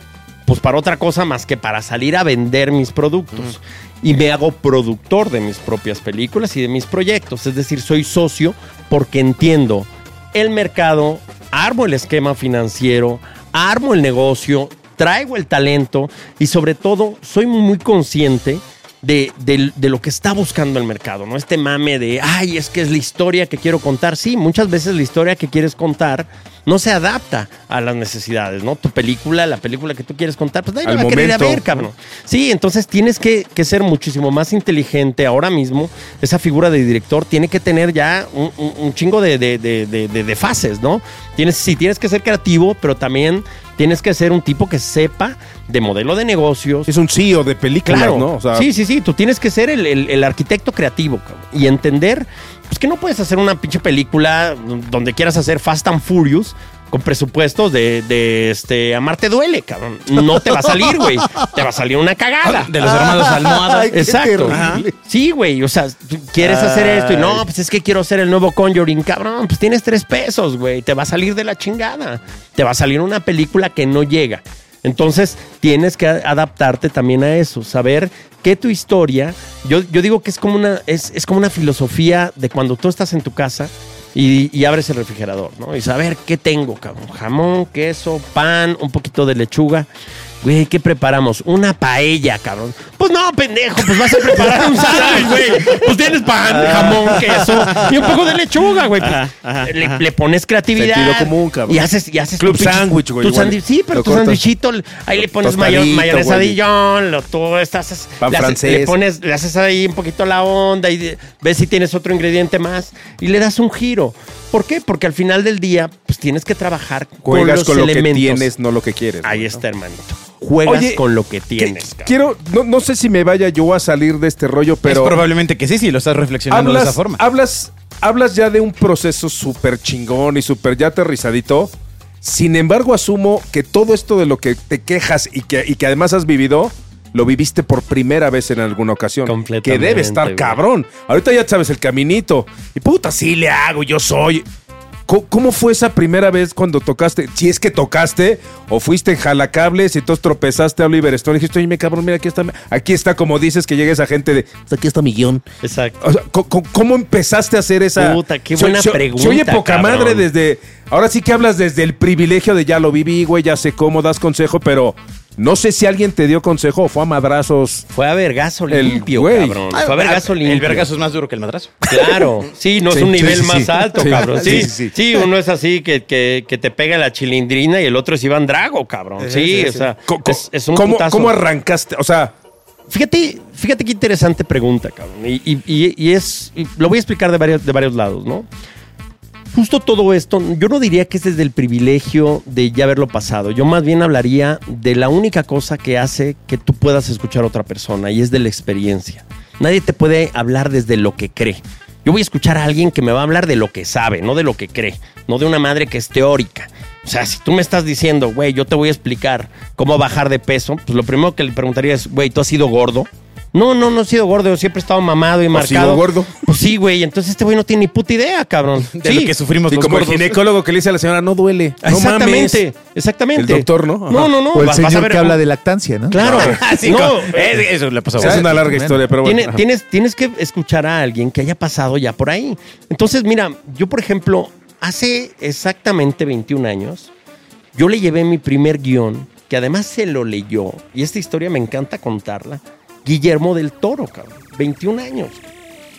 pues, para otra cosa más que para salir a vender mis productos. Y me hago productor de mis propias películas y de mis proyectos. Es decir, soy socio porque entiendo el mercado, armo el esquema financiero, armo el negocio, traigo el talento y sobre todo soy muy consciente de, de- lo que está buscando el mercado, ¿no? Este mame de, ay, es que es la historia que quiero contar. Sí, muchas veces la historia que quieres contar no se adapta a las necesidades, ¿no? Tu película, la película que tú quieres contar, pues nadie Al la va a querer a ver, cabrón. Sí, entonces tienes que, que ser muchísimo más inteligente ahora mismo. Esa figura de director tiene que tener ya un, un- un chingo de, de- de- de- de- de fases, ¿no? Tienes, sí, tienes que ser creativo, pero también tienes que ser un tipo que sepa de modelo de negocios. Es un CEO de películas, Claro, ¿no? O sea, sí, sí, sí. Tú tienes que ser el, el- el arquitecto creativo cabrón, y entender pues, que no puedes hacer una pinche película donde quieras hacer Fast and Furious con presupuestos de, de este Amarte duele, cabrón. No te va a salir, güey. Te va a salir una cagada. De los hermanos Almohada. Ay, qué Exacto. Sí, güey. O sea, quieres hacer esto y no, pues es que quiero hacer el nuevo Conjuring, cabrón. Pues tienes tres pesos, güey. Te va a salir de la chingada. Te va a salir una película que no llega. Entonces, tienes que adaptarte también a eso, saber que tu historia, yo, yo digo que es como, una, es, es como una filosofía de cuando tú estás en tu casa y, y abres el refrigerador, ¿no? Y saber qué tengo, cabrón. Jamón, queso, pan, un poquito de lechuga. Güey, ¿qué preparamos? Una paella, cabrón. Pues no, pendejo, pues vas a preparar un sándwich, güey. Pues tienes pan, jamón, queso y un poco de lechuga, güey. Pues, Ajá, ajá, le, ajá. le pones creatividad. Sentido común, cabrón. Y haces, y haces Club sándwich, güey, tu sándwich- Sí, pero Lo tu sándwichito, ahí le pones mayo- Tostadito, mayonesa. Dijon, lo tú estás, Pan le, francés. le pones, le haces ahí un poquito la onda y de- ves si tienes otro ingrediente más y le das un giro. ¿Por qué? Porque al final del día, pues tienes que trabajar Juegas con con, los lo elementos. que tienes, no lo que quieres. Ahí ¿no? está, hermanito. Juegas Oye, con lo que Que- tienes. cabrón. quiero, no, no sé si me vaya yo a salir de este rollo, pero. es probablemente que sí, si lo estás reflexionando de esa forma. hablas, hablas ya de un proceso súper chingón y súper ya aterrizadito. Sin embargo, asumo que todo esto de lo que te quejas y que, y que además has vivido, lo viviste por primera vez en alguna ocasión. Completamente, Que debe estar güey. cabrón. Ahorita ya sabes el caminito. Y puta, sí le hago, yo soy. ¿Cómo, fue esa primera vez cuando tocaste? Si es que tocaste o fuiste en jalacables y entonces tropezaste a Oliver Stone y dijiste, oye, mi cabrón, mira, aquí está, aquí está como dices que llega esa gente de, "Pues aquí está mi guion. Exacto. O sea, ¿cómo, empezaste a hacer esa? Puta, qué buena se- pregunta, Se oye poca cabrón. madre desde. Ahora sí que hablas desde el privilegio de ya lo viví, güey, ya sé cómo das consejo, pero no sé si alguien te dio consejo o fue a madrazos. Fue a vergazo El limpio, güey. cabrón. Fue a vergazo limpio. El vergazo es más duro que el madrazo. Claro, sí, no Sí, es un sí, nivel sí, más sí. alto, Sí, cabrón. Sí, sí, sí, sí. uno es así que, que, que te pega la chilindrina y el otro es Iván Drago, cabrón. Sí, o sea, es, es un ¿Cómo, cómo arrancaste? O sea, Fíjate, fíjate qué interesante pregunta, cabrón. Y, y- y- y es, y lo voy a explicar de varios, de varios lados, ¿no? Justo todo esto, yo no diría que es desde el privilegio de ya haberlo pasado. Yo más bien hablaría de la única cosa que hace que tú puedas escuchar a otra persona y es de la experiencia. Nadie te puede hablar desde lo que cree. Yo voy a escuchar a alguien que me va a hablar de lo que sabe, no de lo que cree, no de una madre que es teórica. O sea, si tú me estás diciendo, güey, yo te voy a explicar cómo bajar de peso, pues lo primero que le preguntaría es, güey, ¿tú has sido gordo? No, no, no he sido gordo, yo siempre he estado mamado y ¿Has marcado. sido gordo? Pues sí, güey, entonces este güey no tiene ni puta idea, cabrón. De Sí. lo que sufrimos y los como el gordos. ginecólogo que le dice a la señora, no duele. No exactamente, mames. exactamente. El doctor, ¿no? Ajá. No, no, no. O el vas- vas a señor ver- que habla de lactancia, ¿no? Claro. Ah, sí, no, eso le pasó a O sea, vos. es una larga historia, pero bueno. Tienes, tienes que escuchar a alguien que haya pasado ya por ahí. Entonces, mira, yo, por ejemplo, hace exactamente 21 años, yo le llevé mi primer guion, que además se lo leyó, y esta historia me encanta contarla, Guillermo del Toro, cabrón. 21 años.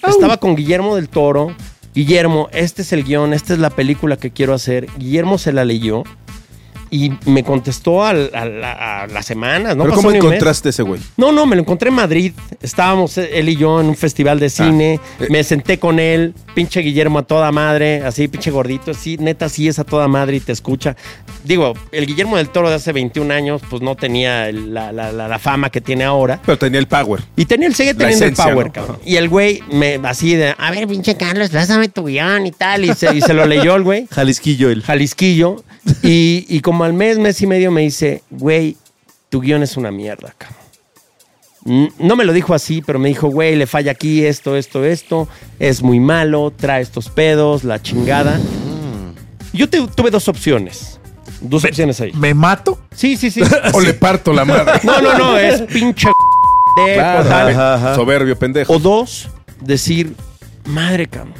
Estaba con Guillermo del Toro. Guillermo, este es el guion, esta es la película que quiero hacer. Guillermo se la leyó y me contestó al- a, la- a las semanas. ¿no? pero ¿cómo encontraste ese güey? No, no, me lo encontré en Madrid. Estábamos eh, él y yo en un festival de cine. eh. me senté con él, pinche Guillermo a toda madre, así, pinche gordito. Sí, neta, sí es a toda madre y te escucha. Digo, el Guillermo del Toro de hace 21 años, pues no tenía la, la- la- la fama que tiene ahora. Pero tenía el power. Y tenía el sigue teniendo esencia, el power, ¿no? cabrón. Y el güey, me, así de, a ver, pinche Carlos, pásame tu guion y tal. Y se, y se lo leyó el güey. Jalisquillo el. Jalisquillo. Y, y como al mes, mes y medio me dice, güey, tu guion es una mierda, cabrón. No me lo dijo así, pero me dijo, güey, le falla aquí esto, esto, esto. Es muy malo, trae estos pedos, la chingada. Yo te- tuve dos opciones. Dos opciones ahí. ¿Me mato? Sí, sí, sí. O le parto la madre. No, no, no, es pinche de Claro, Soberbio, pendejo. O dos, decir, madre, cabrón.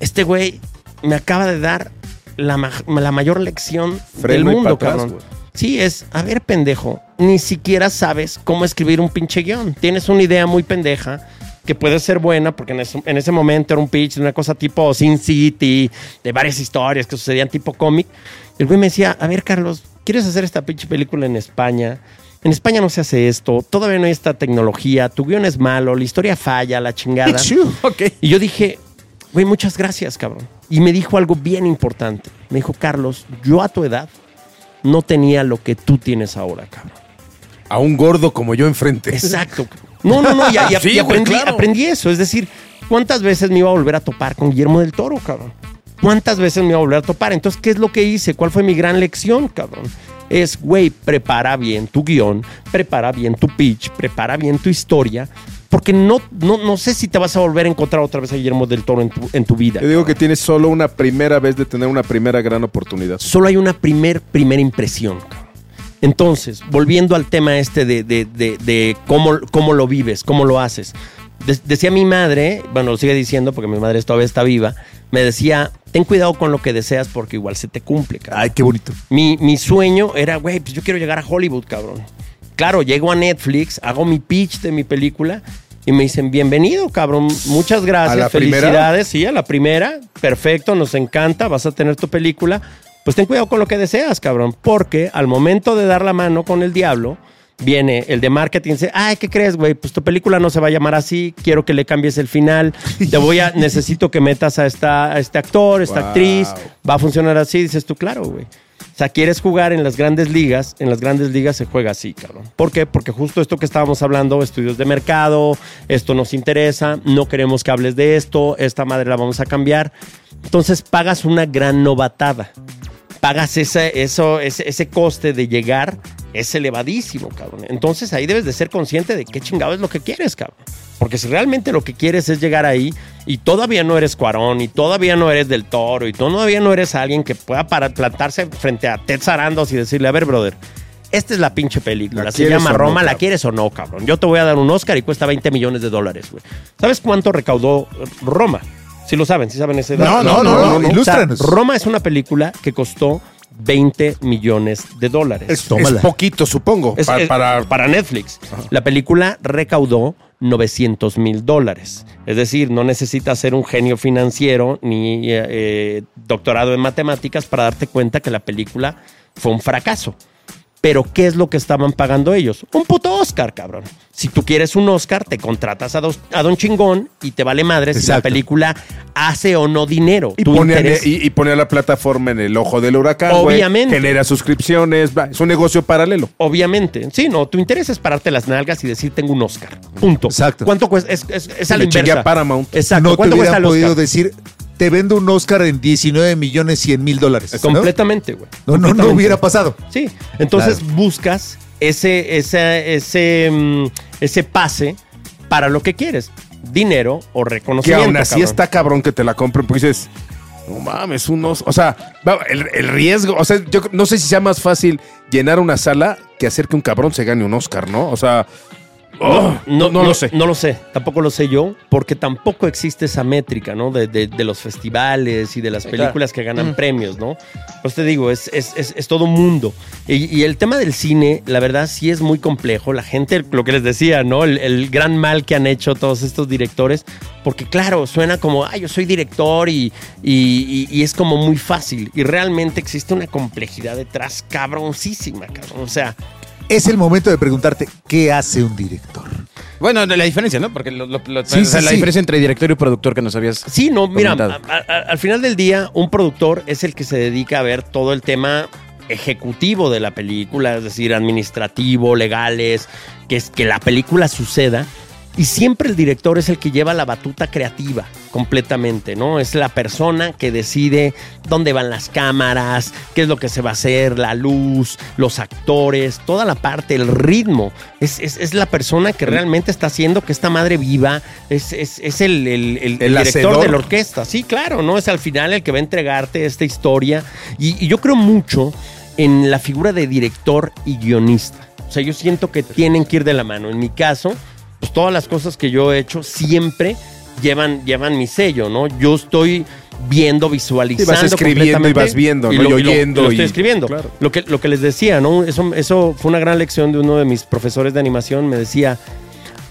Este güey me acaba de dar la, ma- la mayor lección Freno del mundo, atrás, cabrón. Sí, es, a ver, pendejo, ni siquiera sabes cómo escribir un pinche guion. Tienes una idea muy pendeja que puede ser buena, porque en ese, en ese momento era un pitch de una cosa tipo Sin City, de varias historias que sucedían tipo cómic. El güey me decía, a ver, Carlos, ¿quieres hacer esta pinche película en España? En España no se hace esto, todavía no hay esta tecnología, tu guion es malo, la historia falla, la chingada. Ok. Y yo dije, güey, muchas gracias, cabrón. Y me dijo algo bien importante. Me dijo, Carlos, yo a tu edad no tenía lo que tú tienes ahora, cabrón. A un gordo como yo enfrente. Exacto. No, no, no, y, y- Sí, y güey, aprendí, claro. aprendí eso. Es decir, ¿cuántas veces me iba a volver a topar con Guillermo del Toro, cabrón? ¿Cuántas veces me iba a volver a topar? Entonces, ¿qué es lo que hice? ¿Cuál fue mi gran lección, cabrón? Es, güey, prepara bien tu guion, prepara bien tu pitch, prepara bien tu historia, porque no, no, no sé si te vas a volver a encontrar otra vez a Guillermo del Toro en tu, en tu vida. Yo digo que tienes solo una primera vez de tener una primera gran oportunidad. solo hay una primer, primera impresión. Entonces, volviendo al tema este de, de- de- de cómo, cómo lo vives, cómo lo haces. De- decía mi madre, bueno, lo sigue diciendo porque mi madre todavía está viva, me decía, ten cuidado con lo que deseas porque igual se te cumple, cabrón. Ay, qué bonito. Mi, mi sueño era, güey, pues yo quiero llegar a Hollywood, cabrón. Claro, llego a Netflix, hago mi pitch de mi película y me dicen, bienvenido, cabrón, muchas gracias, ¿A la primera? felicidades, sí, a la primera, perfecto, nos encanta, vas a tener tu película. Pues ten cuidado con lo que deseas, cabrón, porque al momento de dar la mano con el diablo, viene el de marketing y dice, ay, ¿qué crees, güey? Pues tu película no se va a llamar así, quiero que le cambies el final, te voy a, necesito que metas a, esta, a este actor, esta Wow. actriz, va a funcionar así, dices tú, claro, güey. Sea, quieres jugar en las grandes ligas, en las grandes ligas se juega así, cabrón. ¿Por qué? Porque justo esto que estábamos hablando, estudios de mercado, esto nos interesa, no queremos que hables de esto, esta madre la vamos a cambiar. Entonces pagas una gran novatada. Pagas ese, eso, ese, ese coste de llegar, es elevadísimo, cabrón. Entonces ahí debes de ser consciente de qué chingado es lo que quieres, cabrón. Porque si realmente lo que quieres es llegar ahí y todavía no eres Cuarón y todavía no eres del Toro y todavía no eres alguien que pueda para plantarse frente a Ted Sarandos y decirle, a ver, brother, esta es la pinche película. ¿La Se llama no, Roma, ¿la quieres o no, cabrón? Yo te voy a dar un Oscar y cuesta 20 millones de dólares, güey. ¿Sabes cuánto recaudó eh, Roma? Si lo saben, si saben ese dato. No, no, no, no, ilústranos. O sea, Roma es una película que costó 20 millones de dólares. Es, es poquito, supongo. Es- pa- es- para, para Netflix. La película recaudó 900 mil dólares. Es decir, no necesitas ser un genio financiero ni eh, eh, doctorado en matemáticas para darte cuenta que la película fue un fracaso. Pero ¿qué es lo que estaban pagando ellos? Un puto Oscar, cabrón. Si tú quieres un Oscar, te contratas a, dos- a Don Chingón y te vale madre si la película hace o no dinero. y, Tu pone, a- interés- y, y pone a la plataforma en el ojo del huracán. Obviamente. genera suscripciones. es un negocio paralelo. Obviamente. Sí, no, tu interés es pararte las nalgas y decir tengo un Oscar. Punto. Exacto. ¿Cuánto cuesta? Es, es, es a la inversa. Paramount. Exacto. no te ¿Cuánto cuesta el podido decir, te vendo un Oscar en 19 millones 100 mil dólares. ¿no? Completamente, güey. No, no, no hubiera pasado. Sí. Entonces Claro. buscas ese, ese, ese, mm, ese pase para lo que quieres. Dinero o Que reconocimiento. aún así cabrón. está cabrón que te la compren porque dices, no mames, unos. O sea, el, el riesgo. O sea, yo no sé si sea más fácil llenar una sala que hacer que un cabrón se gane un Oscar, ¿no? O sea, oh, no, no lo sé. No lo sé, tampoco lo sé yo, porque tampoco existe esa métrica, ¿no? De, de- de los festivales y de las películas que ganan premios, ¿no? Pues te digo, es, es, es, es todo un mundo. Y, y el tema del cine, la verdad, sí es muy complejo. La gente, lo que les decía, ¿no? El, el gran mal que han hecho todos estos directores, porque claro, suena como, ah, yo soy director y, y, y- y es como muy fácil. Y realmente existe una complejidad detrás cabroncísima, cabrón. O sea, Es el momento de preguntarte, ¿qué hace un director? Bueno, la diferencia, ¿no? Porque lo- lo- lo- Sí, o sea, sí, la sí. diferencia entre director y productor que nos habías. Sí, no, mira, a- al final del día, un productor es el que se dedica a ver todo el tema ejecutivo de la película, es decir, administrativo, legales, que es que la película suceda. Y siempre el director es el que lleva la batuta creativa completamente, ¿no? Es la persona que decide dónde van las cámaras, qué es lo que se va a hacer, la luz, los actores, toda la parte, el ritmo. Es, es- es la persona que realmente está haciendo que esta madre viva, es, es- es el, el- el- el director hacedor. de la orquesta. Sí, claro, ¿no? Es al final el que va a entregarte esta historia. Y, y yo creo mucho en la figura de director y guionista. O sea, yo siento que tienen que ir de la mano. En mi caso, pues todas las cosas que yo he hecho siempre llevan, llevan mi sello, ¿no? Yo estoy viendo, visualizando. Sí, vas escribiendo y vas viendo, ¿no? Y lo- lo- oyendo lo estoy y- escribiendo. claro. Lo, que, lo que les decía, ¿no? Eso, eso fue una gran lección de uno de mis profesores de animación. Me decía,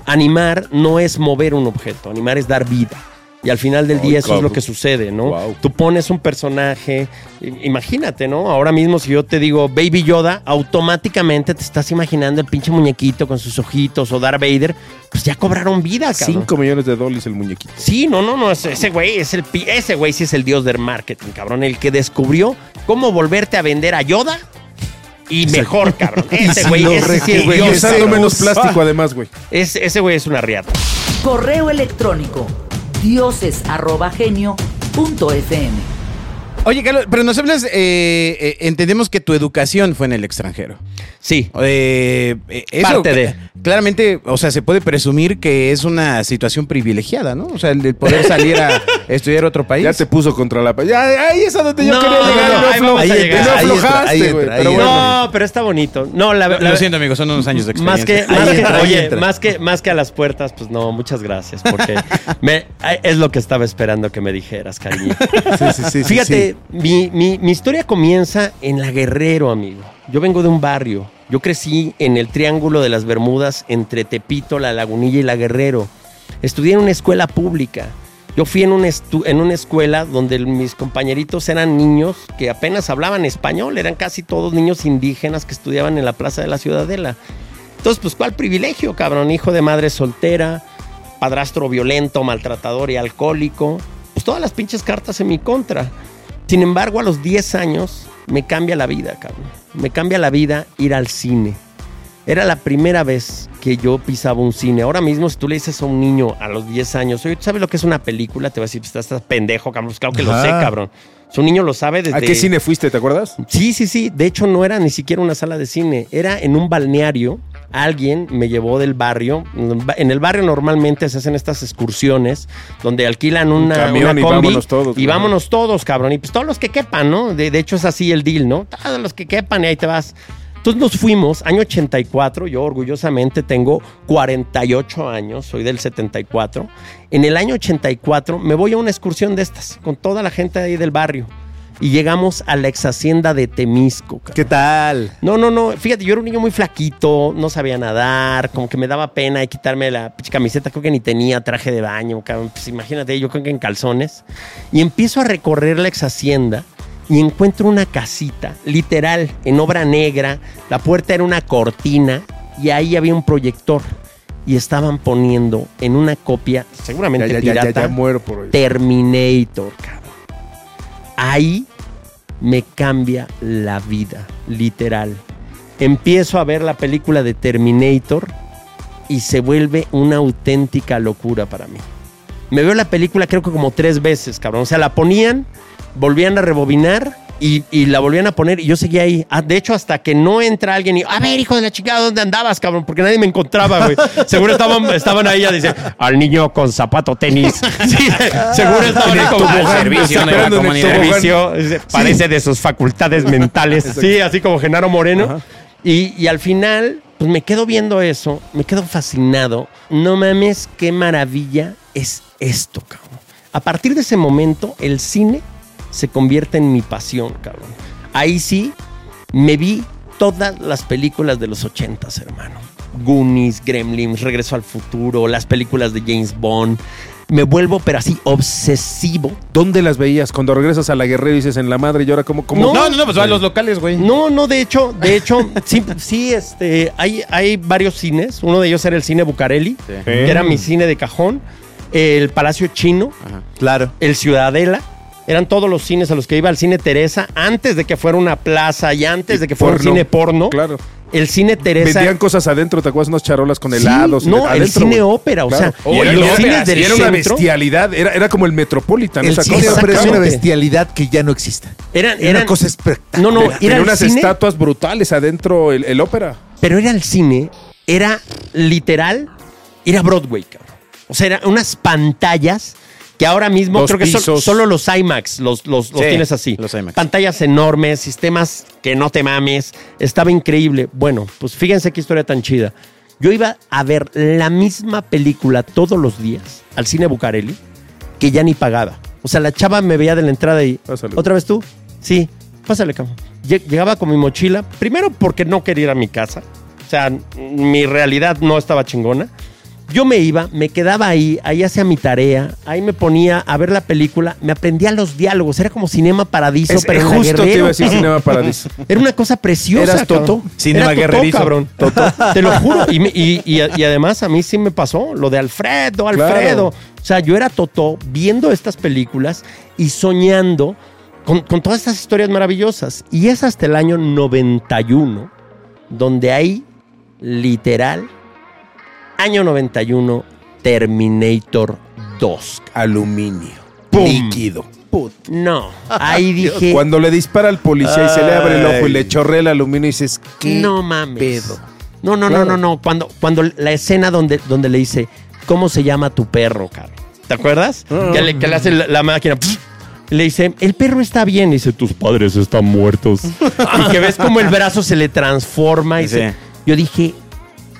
animar no es mover un objeto, animar es dar vida. Y al final del Ay, día eso es lo que sucede, ¿no? Wow. Tú pones un personaje, imagínate, ¿no? Ahora mismo si yo te digo Baby Yoda, automáticamente te estás imaginando el pinche muñequito con sus ojitos o Darth Vader, pues ya cobraron vida, cabrón. 5 millones de dólares el muñequito. Sí, no, no, no, ese güey es el pi- ese güey sí es el dios del marketing, cabrón, el que descubrió cómo volverte a vender a Yoda y mejor, cabrón. Ese güey, sí es dios, Usando menos plástico, además, güey. Ese güey es una riata. Correo electrónico dioses@genio.fm. Oye, Carlos, pero nos hablas, eh, eh, entendemos que tu educación fue en el extranjero. Sí, Eh, eh, eso, Parte de. Claramente, o sea, se puede presumir que es una situación privilegiada, ¿no? O sea, el de poder salir a estudiar a otro país. Ya te puso contra la pared. Ya, ahí es a donde yo No, quería llegar. no, no ahí vamos a aflo- llegar. y no Ahí entra, aflojaste, ahí güey. entra, Pero ahí bueno. No, pero está bonito. No, la, Lo, la- lo siento, amigos, son unos años de Más experiencia. que, más que- entra, ahí oye, más que, más que a las puertas, pues no, muchas gracias, porque me- es lo que estaba esperando que me dijeras, cariño. Sí, sí, sí, sí, Fíjate, sí. Mi, mi- mi historia comienza en La Guerrero, amigo. Yo vengo de un barrio. Yo crecí en el Triángulo de las Bermudas entre Tepito, La Lagunilla y La Guerrero. Estudié en una escuela pública. Yo fui en estu- en una escuela donde mis compañeritos eran niños que apenas hablaban español. Eran casi todos niños indígenas que estudiaban en la Plaza de la Ciudadela. Entonces, pues, ¿cuál privilegio, cabrón? Hijo de madre soltera, padrastro violento, maltratador y alcohólico. Pues todas las pinches cartas en mi contra. Sin embargo, a los 10 años me cambia la vida, cabrón. Me cambia la vida ir al cine. Era la primera vez que yo pisaba un cine. Ahora mismo, si tú le dices a un niño a los 10 años, oye, ¿tú sabes lo que es una película? Te va a decir, pues estás, estás pendejo, cabrón. Pues claro que lo sé, cabrón. Si un niño lo sabe desde... ¿A qué cine fuiste, te acuerdas? Sí, sí, sí. De hecho, no era ni siquiera una sala de cine. Era en un balneario. Alguien me llevó del barrio. En el barrio normalmente se hacen estas excursiones donde alquilan una, camión una y combi vámonos todos, Y vámonos todos, cabrón. Y pues todos los que quepan, ¿no? De, de hecho, es así el deal, ¿no? Todos los que quepan y ahí te vas. Entonces nos fuimos, año 84, yo orgullosamente tengo 48 años, soy del 74. En el año 84 me voy a una excursión de estas con toda la gente ahí del barrio. Y llegamos a la ex hacienda de Temisco. cabrón. ¿Qué tal? No, no, no. Fíjate, yo era un niño muy flaquito, no sabía nadar, como que me daba pena de quitarme la camiseta, creo que ni tenía traje de baño, cabrón. Pues imagínate, yo creo que en calzones. Y empiezo a recorrer la ex hacienda y encuentro una casita, literal, en obra negra. La puerta era una cortina y ahí había un proyector. Y estaban poniendo en una copia, seguramente Ya, ya, pirata, ya muero por hoy. Terminator, cabrón. Ahí me cambia la vida, literal. Empiezo a ver la película de Terminator y se vuelve una auténtica locura para mí. Me veo la película creo que como tres veces, cabrón. O sea, la ponían, volvían a rebobinar y, y la volvían a poner y yo seguía ahí. Ah, de hecho, hasta que no entra alguien y, a ver, hijo de la chica, ¿dónde andabas, cabrón? Porque nadie me encontraba, güey. Seguro estaban, estaban ahí, ya dice, al niño con zapato tenis. Sí, seguro estaban ahí como Al servicio el comunidad. servicio, Parece de sus facultades mentales. Sí, así como Genaro Moreno. Y, y al final, pues me quedo viendo eso, me quedo fascinado. No mames, qué maravilla es esto, cabrón. A partir de ese momento, el cine se convierte en mi pasión, cabrón. Ahí sí, me vi todas las películas de los ochentas, hermano. Goonies, Gremlins, Regreso al Futuro, las películas de James Bond. Me vuelvo, pero así, obsesivo. ¿Dónde las veías? Cuando regresas a la guerrera y dices en la madre y ahora como... No. No, no, no, pues va a los locales, güey. No, no, de hecho, de hecho, sí, sí, este, hay, hay varios cines. Uno de ellos era el cine Bucareli, que era mi cine de cajón. El Palacio Chino, Claro. el Ciudadela. Eran todos los cines a los que iba el cine Teresa antes de que fuera una plaza y antes Y de que fuera un porno. cine porno. Claro. El cine Teresa. Vendían cosas adentro, ¿te acuerdas? Unas charolas con Sí, helados. y no, el adentro, cine ópera, o Claro. sea, Y era, los y era- cines del era una bestialidad, era, era como el Metropolitan. El esa cine cosa. Es una bestialidad que ya no existe. Eran, Era eran, una cosa espectacular. no, no, era unas cine, estatuas brutales adentro el, el ópera. pero era el cine, era literal, era Broadway, cabrón. O sea, eran unas pantallas que ahora mismo Dos creo que so- solo los IMAX los, los, los Sí, tienes así. los IMAX. Pantallas enormes, sistemas que no te mames. Estaba increíble. Bueno, pues fíjense qué historia tan chida. Yo iba a ver la misma película todos los días al cine Bucareli que ya ni pagaba. O sea, la chava me veía de la entrada y. Pásale. ¿Otra vez tú? Sí, pásale, cabrón. Lle- Llegaba con mi mochila, primero porque no quería ir a mi casa. O sea, mi realidad no estaba chingona. Yo me iba, me quedaba ahí, ahí hacía mi tarea, ahí me ponía a ver la película, me aprendía los diálogos, era como Cinema Paradiso, Es- pero justo te iba a decir Cinema Paradiso. Era una cosa preciosa. ¿Eras cabrón. Toto? Cinema Era Guerrerizo. cabrón. Te lo juro. Y, me- y- y- y además a mí sí me pasó lo de Alfredo, Alfredo. Claro. O sea, yo era Totó viendo estas películas y soñando con, con todas estas historias maravillosas. Y es hasta el año 91 donde hay literal, año 91, Terminator 2. Aluminio. ¡Pum! Líquido. No, ahí dije... Cuando le dispara al policía y se le abre el ojo y le chorrea el aluminio y dices, ¿qué no mames. pedo? No, no, Claro. no, no, no. Cuando, cuando la escena donde, donde le dice, ¿cómo se llama tu perro, cabrón? ¿Te acuerdas? Ah. Que, le, que le hace la, la máquina. le dice, el perro está bien. Y dice, tus padres están muertos. y que ves como el brazo se le transforma. Y Sí. se- yo dije,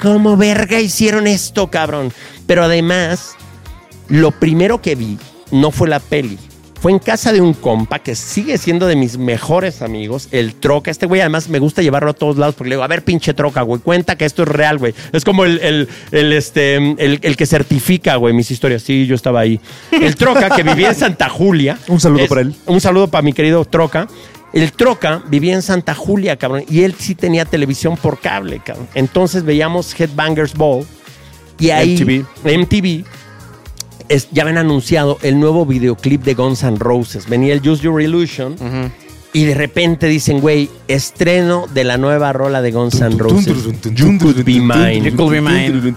¿cómo verga hicieron esto, cabrón? Pero además, lo primero que vi no fue la peli. Fue en casa de un compa que sigue siendo de mis mejores amigos, el Troca. Este güey además me gusta llevarlo a todos lados porque le digo, a ver, pinche Troca, güey, cuenta que esto es real, güey. Es como el, el, el, este, el, el que certifica, güey, mis historias. Sí, yo estaba ahí. El Troca, que vivía en Santa Julia. Un saludo Es- para él. Un saludo para mi querido Troca. El Troca vivía en Santa Julia, cabrón. Y él sí tenía televisión por cable, cabrón. Entonces veíamos Headbangers Ball. Y ahí... MTV. MTV es- ya habían anunciado el nuevo videoclip de Guns N' Roses. Venía el Use Your Illusion. Y de repente dicen, güey, estreno de la nueva rola de Guns N' Roses. You could be mine. You could be mine.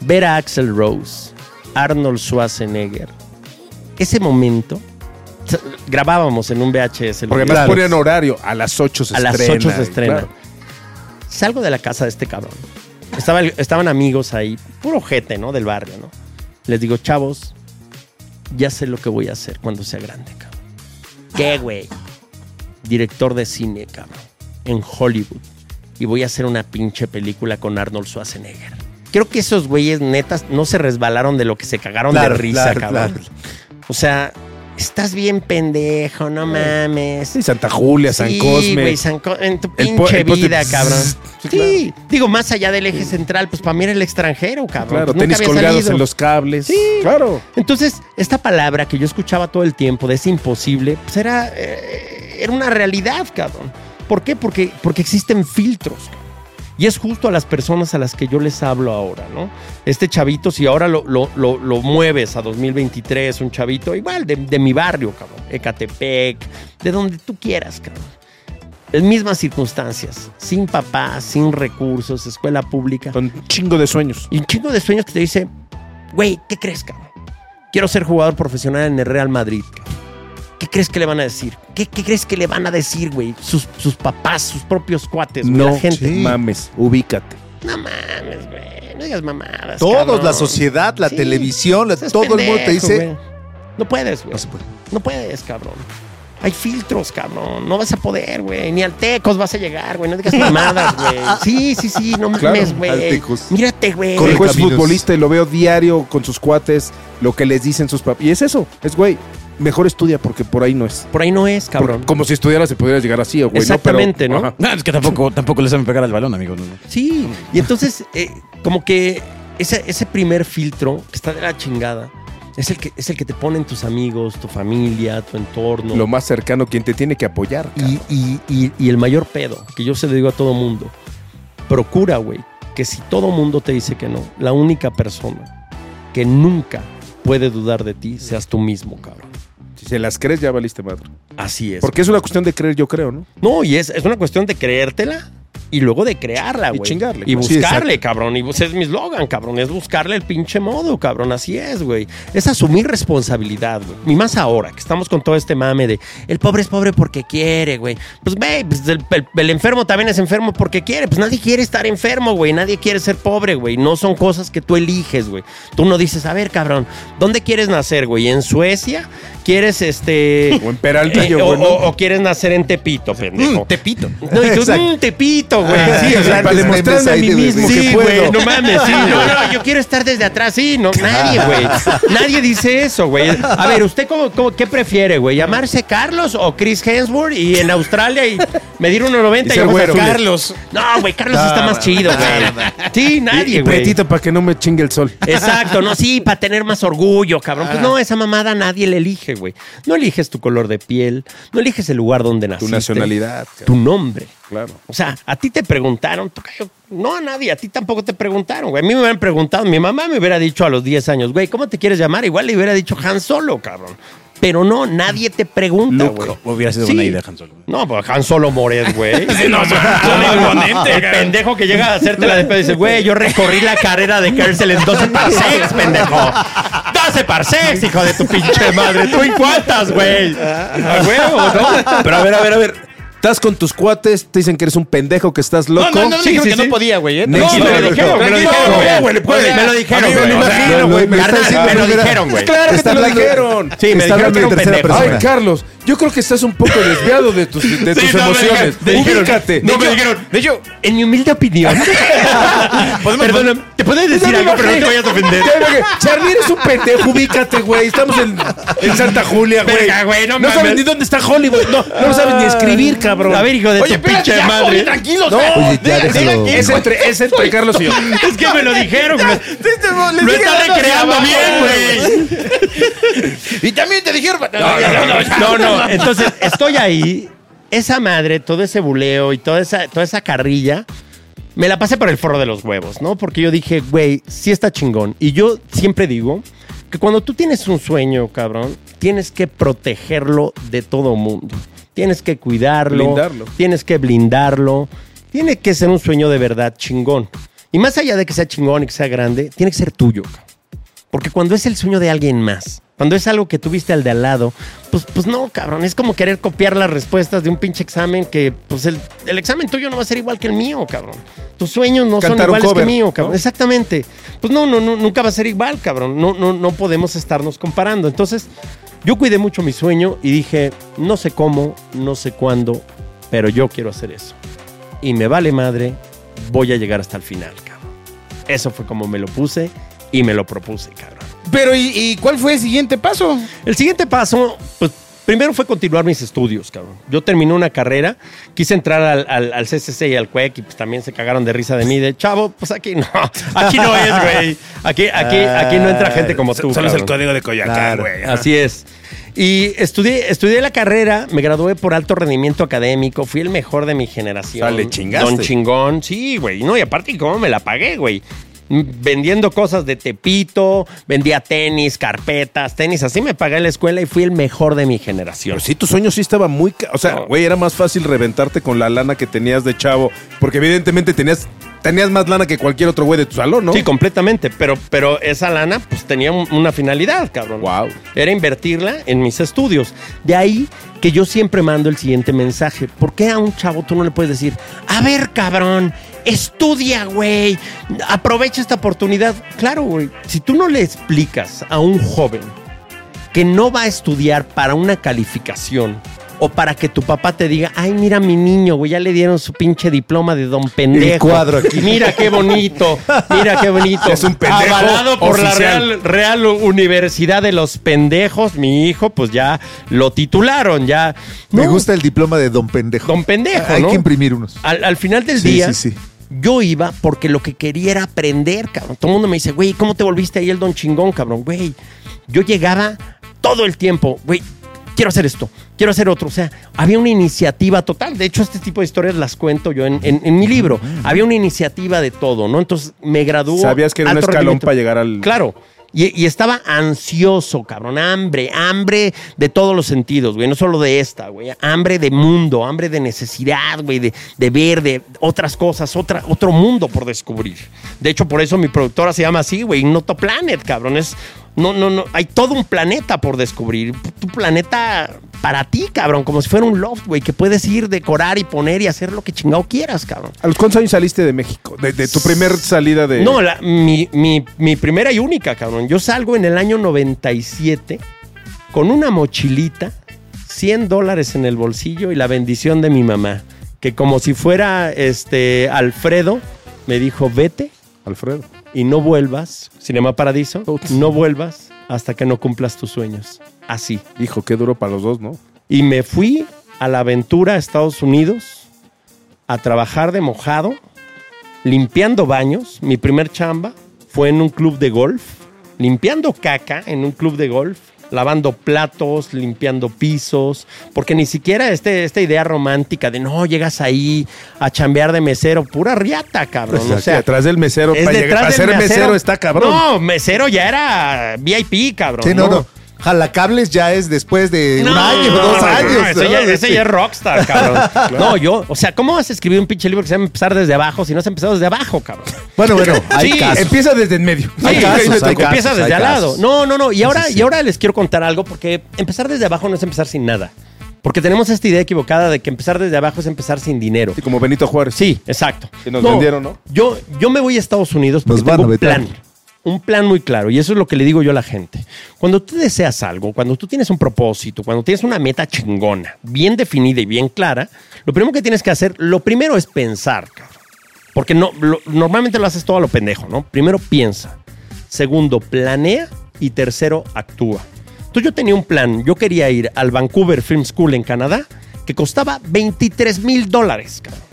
Ver a Axel Rose, Arnold Schwarzenegger. Ese momento, grabábamos en un VHS. Porque además Claro. ponían horario, a las 8 se a las estrena. 8 se estrena. claro. Salgo de la casa de este cabrón. Estaba el- estaban amigos ahí, puro gente, ¿no? Del barrio, ¿no? Les digo, chavos, ya sé lo que voy a hacer cuando sea grande, cabrón. ¿Qué, güey? Director de cine, cabrón. En Hollywood. Y voy a hacer una pinche película con Arnold Schwarzenegger. Creo que esos güeyes netas no se resbalaron de lo que se cagaron Claro, de risa, claro, cabrón. claro. O sea, estás bien pendejo, no mames. Sí, Santa Julia, San Sí, Cosme. San Co- en tu El po- pinche el vida, cabrón. Sí, Sí, digo, más allá del eje central, pues para mí era el extranjero, cabrón. Claro, Pues tenis colgados salido. en los cables. Sí. Claro. Entonces, esta palabra que yo escuchaba todo el tiempo de es imposible, pues era, eh, era una realidad, cabrón. ¿Por qué? Porque, porque existen filtros. Y es justo a las personas a las que yo les hablo ahora, ¿no? Este chavito, si ahora lo, lo- lo- lo mueves a 2023, un chavito igual de, de mi barrio, cabrón, Ecatepec, de donde tú quieras, cabrón. En mismas circunstancias, sin papás, sin recursos, escuela pública. Con un chingo de sueños. Y un chingo de sueños que te dice, güey, ¿qué crees, cabrón? Quiero ser jugador profesional en el Real Madrid, cabrón. ¿Qué crees que le van a decir? ¿Qué, qué crees que le van a decir, güey? Sus, sus papás, sus propios cuates, güey, No la gente. mames, ubícate. No mames, güey. No digas mamadas. Todos, cabrón. la sociedad, la Sí. televisión, la- todo el mundo te dice. güey. No puedes, güey. No se puede. No puedes, cabrón. Hay filtros, cabrón. No vas a poder, güey. Ni al Tecos vas a llegar, güey. No digas mamadas, güey. Sí, sí, sí. No Claro, mames, güey. Mírate, güey. Corre El juez caminos. futbolista y lo veo diario con sus cuates, lo que les dicen sus papás. Y es eso, es güey, mejor estudia porque por ahí no es. Por ahí no es, Porque cabrón. como si estudiaras se pudiera llegar así, güey. Exactamente, ¿no? ¿no? Pero, ajá. No, es que tampoco, tampoco le saben pegar al balón, amigos. Sí, y entonces, eh, como que ese, ese primer filtro que está de la chingada es el, que, es el que te ponen tus amigos, tu familia, tu entorno. Lo más cercano, quien te tiene que apoyar. y, y- y- y el mayor pedo, que yo se lo digo a todo mundo, procura, güey, que si todo mundo te dice que no, la única persona que nunca puede dudar de ti seas tú mismo, cabrón. Si se las crees, ya valiste madre. Así es. Porque es una cuestión de creer, yo creo, ¿no? No, y es, es una cuestión de creértela y luego de crearla, Y güey. chingarle, Y. Sí, buscarle, cabrón. Y pues es mi eslogan, cabrón. Es buscarle el pinche modo, cabrón. Así es, güey. Es asumir responsabilidad, güey. Y más ahora, que estamos con todo este mame de el pobre es pobre porque quiere, güey. Pues, güey, pues, el, el- el enfermo también es enfermo porque quiere. Pues nadie quiere estar enfermo, güey. Nadie quiere ser pobre, güey. No son cosas que tú eliges, güey. Tú no dices, a ver, cabrón, ¿dónde quieres nacer, güey? ¿En Suecia? quieres este. O en Peralvillo, eh, o, güey, ¿no? o- o quieres nacer en Tepito, pendejo. Mm, Tepito. No, y tú. "Mm, Tepito, güey. Ah, sí, o sea, para demostrarme a mí mismo que Sí, puedo. güey, no mames, sí. No, no, yo quiero estar desde atrás, sí, no, nadie, güey. Nadie dice eso, güey. A ver, ¿usted cómo, cómo- qué prefiere, güey? ¿Llamarse Carlos o Chris Hemsworth y en Australia y medir 1.90 Y y, güero. Carlos? No, güey, Carlos está más chido, güey. Sí, nadie, y güey. pretito para que no me chingue el sol. Exacto, no, sí, para tener más orgullo, cabrón. Pues no, esa mamada nadie le elige, güey. No eliges tu color de piel, no eliges el lugar donde Tu naciste. nacionalidad. Tu nombre. Claro. O sea, a ti te preguntaron, no a nadie, a ti tampoco te preguntaron, güey. A mí me hubieran preguntado, mi mamá me hubiera dicho a los 10 años, güey, ¿cómo te quieres llamar? Igual le hubiera dicho Han Solo, cabrón. Pero no, nadie te pregunta, Luke, güey. hubiera sido Sí. buena idea, Han Solo. No, pues Han Solo Moret, güey. Sí, no, Son suena imponente, El pendejo que llega a hacerte la después dice, güey, yo recorrí la carrera de Kersel en 12 parsecs, pendejo. 12 parsecs, hijo de tu pinche madre. ¿Tú en cuántas, güey? A huevo, ¿no? Pero a ver, a ver, a ver. Estás con tus cuates, te dicen que eres un pendejo, que estás loco. No, no, no, me Sí, dijeron sí, que sí. no podía, güey. ¿eh? No, No, me lo güey. dijeron, me lo dijeron, Me lo dijeron, güey. me O sea, imagino, güey. me lo dijeron, güey. Claro que te lo dijeron. Sí, me dijeron que era un pendejo. Ay, Carlos, yo creo que estás un poco desviado de tus, de tus Sí, no, emociones. dijeron- me dijeron- Ubícate. No, me dijeron, de hecho, En mi humilde opinión. Perdóname, ¿te puedes decir algo, pero no te vayas a ofender? Charlie, eres un pendejo, ubícate, güey. Estamos en, en Santa Julia, güey. Verga, güey, no no sabes ni dónde está Hollywood. No, no sabes ni escribir, cabrón. A ver, hijo de Oye, tu pinche ya, madre. oye, tranquilo. No, oye, ya déjalo. es, entre, es entre Carlos y yo. Es que me lo dijeron, güey. Lo está recreando bien, güey. Y también te dijeron. No, no, entonces estoy ahí, esa madre, todo ese buleo y toda esa, toda esa carrilla, me la pasé por el forro de los huevos, ¿no? Porque yo dije, güey, sí está chingón. Y yo siempre digo que cuando tú tienes un sueño, cabrón, tienes que protegerlo de todo mundo. Tienes que cuidarlo, Blindarlo. tienes que blindarlo. Tiene que ser un sueño de verdad chingón. Y más allá de que sea chingón y que sea grande, tiene que ser tuyo, cabrón. Porque cuando es el sueño de alguien más, cuando es algo que tuviste al de al lado, pues, pues no, cabrón. Es como querer copiar las respuestas de un pinche examen que, pues el, el examen tuyo no va a ser igual que el mío, cabrón. Tus sueños no son Cantar un iguales cover, que el mío, cabrón. ¿no? Exactamente. Pues no, no, no, nunca va a ser igual, cabrón. No, no, no podemos estarnos comparando. Entonces, yo cuidé mucho mi sueño y dije, no sé cómo, no sé cuándo, pero yo quiero hacer eso. Y me vale madre, voy a llegar hasta el final, cabrón. Eso fue como me lo puse y me lo propuse, cabrón. Pero, ¿y, y cuál fue el siguiente paso? El siguiente paso, pues primero fue continuar mis estudios, cabrón. Yo terminé una carrera, quise entrar al, al, al CCC y al CUEC y pues también se cagaron de risa de mí, de chavo, pues aquí no, aquí no es, güey. Aquí, aquí, aquí no entra gente como tú. Solo es el código de Coyoacán, Claro. güey. Así es. Y estudié, estudié la carrera, me gradué por alto rendimiento académico, fui el mejor de mi generación. O sea, le chingaste. Don chingón, sí, güey. No, y aparte, ¿cómo me la pagué, güey? Vendiendo cosas de Tepito, vendía tenis, carpetas, tenis, así me pagué en la escuela y fui el mejor de mi generación. Pero sí, tu sueño sí estaba muy... O sea, No. güey, era más fácil reventarte con la lana que tenías de chavo. Porque evidentemente tenías, tenías más lana que cualquier otro güey de tu salón, ¿no? Sí, completamente, pero, pero esa lana pues tenía un- una finalidad, cabrón. Wow. Era invertirla en mis estudios. De ahí que yo siempre mando el siguiente mensaje. ¿Por qué a un chavo tú no le puedes decir, a ver, cabrón, estudia, güey, aprovecha esta oportunidad? Claro, güey, si tú no le explicas a un joven que no va a estudiar para una calificación o para que tu papá te diga, ay, mira mi niño, güey, ya le dieron su pinche diploma de don pendejo. cuadro aquí. Mira qué bonito, mira qué bonito. Es un pendejo Avalado por la. Real, Real Universidad de los Pendejos, mi hijo, pues ya lo titularon, ya. Me No, gusta el diploma de Don Pendejo. Don Pendejo, Hay ¿no? que imprimir unos. Al, al final del Sí, día, sí, sí. Yo iba porque lo que quería era aprender, cabrón. Todo el mundo me dice, güey, ¿cómo te volviste ahí el don chingón, cabrón? Güey, yo llegaba todo el tiempo, güey, quiero hacer esto, quiero hacer otro. O sea, había una iniciativa total. De hecho, este tipo de historias las cuento yo en, en- en mi libro. Había una iniciativa de todo, ¿no? Entonces me graduó. Sabías que era un escalón rendimiento. para llegar al... Claro. Y, estaba ansioso, cabrón. Hambre, hambre de todos los sentidos, güey. No solo de esta, güey. Hambre de mundo, hambre de necesidad, güey. De, ver, de otras cosas, otra, otro mundo por descubrir. De hecho, por eso mi productora se llama así, güey. Noto Planet, cabrón. Es, no, no, no. Hay todo un planeta por descubrir. Tu planeta para ti, cabrón. Como si fuera un loft, güey. Que puedes ir, decorar y poner y hacer lo que chingado quieras, cabrón. ¿A los cuántos años saliste de México? De, de tu primer salida de... No, la- mi, mi- mi primera y única, cabrón. Yo salgo en el año 97 con una mochilita, 100 dólares en el bolsillo y la bendición de mi mamá, que como si fuera este Alfredo, me dijo, vete Alfredo. y no vuelvas, Cinema Paradiso, no vuelvas hasta que no cumplas tus sueños. Así. Hijo, qué duro para los dos, ¿no? Y me fui a la aventura a Estados Unidos a trabajar de mojado, limpiando baños. Mi primer chamba fue en un club de golf, limpiando caca en un club de golf, lavando platos, limpiando pisos, porque ni siquiera este, esta idea romántica de no, llegas ahí a chambear de mesero, pura riata, cabrón. O O sea, atrás del mesero, es para, llegar, para ser mesero, está cabrón. No, mesero ya era VIP, cabrón. Sí, no, no. Jalacables ya es después de un No, año, no, dos no, años. no, ese, ya, ese ya es rockstar, cabrón. No, yo, o sea, ¿cómo vas a escribir un pinche libro que se llama empezar desde abajo si no has empezado desde abajo, cabrón? Bueno, bueno, hay Sí, casos. Empieza desde en medio. Sí, Hay casos, empieza desde hay al lado. casos. No, no, no. Y ahora, Sí, sí. y ahora les quiero contar algo porque empezar desde abajo no es empezar sin nada. Porque tenemos esta idea equivocada de que empezar desde abajo es empezar sin dinero. Sí, como Benito Juárez. Sí, exacto. Que nos vendieron, ¿no? Yo, yo me voy a Estados Unidos porque Nos van tengo a un plan. Un plan muy claro. Y eso es lo que le digo yo a la gente. Cuando tú deseas algo, cuando tú tienes un propósito, cuando tienes una meta chingona, bien definida y bien clara, lo primero que tienes que hacer, lo primero es pensar, cabrón. Porque no, normalmente lo haces todo a lo pendejo, ¿no? Primero piensa. Segundo, planea. Y tercero, actúa. Entonces yo tenía un plan. Yo quería ir al Vancouver Film School en Canadá, que costaba 23 mil dólares, cabrón.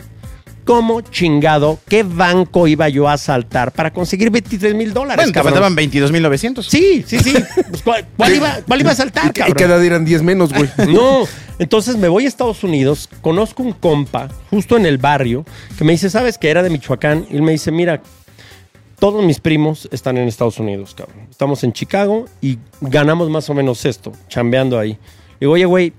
¿Cómo chingado qué banco iba yo a saltar para conseguir 23 mil dólares? Bueno, te cabrón? faltaban 22.900. Sí, sí, sí. Pues, ¿cuál, cuál iba, cuál iba a saltar, ¿Y, y cabrón? qué edad eran 10 menos, güey? No, entonces me voy a Estados Unidos, conozco un compa justo en el barrio que me dice, ¿sabes que era de Michoacán? Y él me dice, mira, todos mis primos están en Estados Unidos, cabrón. Estamos en Chicago y ganamos más o menos esto, chambeando ahí. Le digo, oye, güey,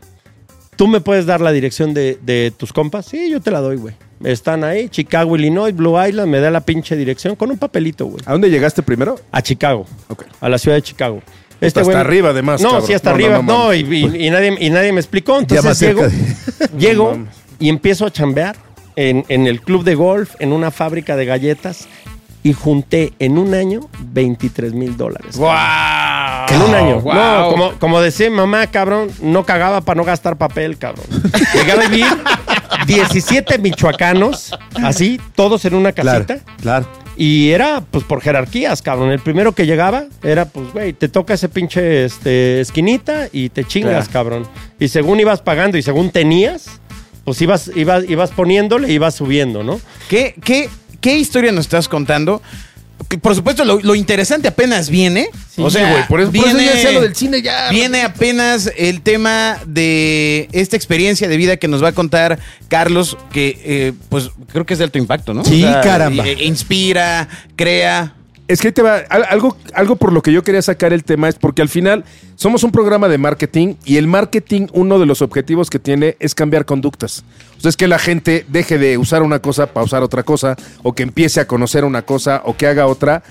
¿tú me puedes dar la dirección de, de tus compas? Sí, yo te la doy, güey. Están ahí, Chicago, Illinois, Blue Island, me da la pinche dirección con un papelito, güey. ¿A dónde llegaste primero? A Chicago. Ok. A la ciudad de Chicago. hasta güey- arriba, además, No, cabrón. sí, hasta No, arriba. no, y, y- y nadie, y nadie me explicó. Entonces llego, cerca llego y empiezo a chambear en, en el club de golf, en una fábrica de galletas. Y junté en un año 23 mil dólares. ¡Guau! En un año. No, como, como decía mamá, cabrón, no cagaba para no gastar papel, cabrón. Llegué a vivir 17 michoacanos, así, todos en una Claro, casita. claro. Y era, pues, por jerarquías, cabrón. El primero que llegaba era, pues, güey, te toca ese pinche este, esquinita y te chingas, cabrón. Y según ibas pagando y según tenías, pues ibas, ibas, ibas poniéndole y ibas subiendo, ¿no? ¿Qué, qué, qué historia nos estás contando? Por supuesto, lo, lo interesante apenas viene. o sea, güey, por eso- por eso viene, ya decía lo del cine ya. Viene apenas el tema de esta experiencia de vida que nos va a contar Carlos, que eh, pues creo que es de alto impacto, ¿no? Sí, caramba. eh, inspira, crea. Es que te va, al- algo, algo por lo que yo quería sacar el tema es porque al final somos un programa de marketing y el marketing, uno de los objetivos que tiene es cambiar conductas. O sea, es que la gente deje de usar una cosa para usar otra cosa, o que empiece a conocer una cosa, o que haga otra.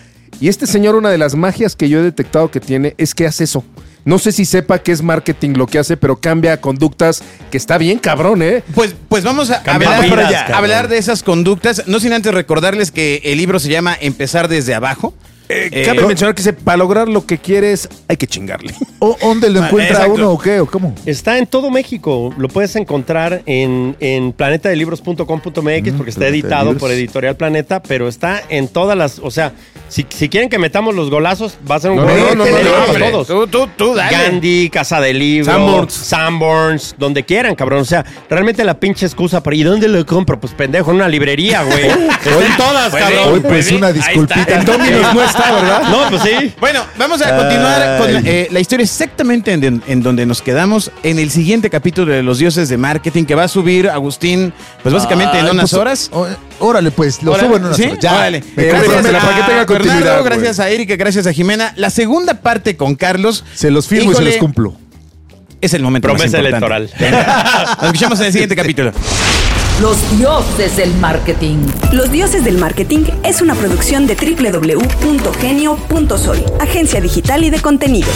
Y este señor, una de las magias que yo he detectado que tiene es que hace eso. No sé si sepa que es marketing lo que hace, pero cambia conductas que está bien cabrón, ¿eh? Pues, pues vamos a Cambia hablar, vidas, de esas conductas, no sin antes recordarles que el libro se llama Empezar desde abajo. Eh, Cabe mencionar que se- para lograr lo que quieres hay que chingarle. ¿O ¿Dónde lo encuentra exacto. uno o qué? ¿O cómo? Está en todo México. Lo puedes encontrar en, en planetadelibros.com.mx porque está editado por Editorial Planeta, pero está en todas las. O sea, si, si quieren que metamos los golazos, va a ser un No, gol. no, no, todos. Tú, tú, tú, dale. Gandhi, Casa de Libros, Sanborns. Sanborns, donde quieran, cabrón. O sea, realmente la pinche excusa para ¿y dónde lo compro? Pues pendejo, en una librería, güey. Están todas, pues, cabrón. Hoy pues una disculpita. En Dominos no está, ¿verdad? No, pues sí. Bueno, vamos a continuar con eh, la historia exactamente en, en donde nos quedamos en el siguiente capítulo de Los Dioses de Marketing que va a subir Agustín, pues básicamente en Ay, unas pues, horas. Órale, pues, lo Órale, subo en unas ¿sí? horas. Ya. Órale. Me Eh, hacer- para que tenga a continuidad, Bernardo, gracias a Erika, gracias a Jimena. La segunda parte con Carlos. Se los firmo y se los cumplo. Es el momento más Promesa importante. electoral. Venga, Nos escuchamos en el siguiente capítulo. Los dioses del marketing. Los Dioses del Marketing es una producción de www.genio.sol, agencia digital y de contenidos.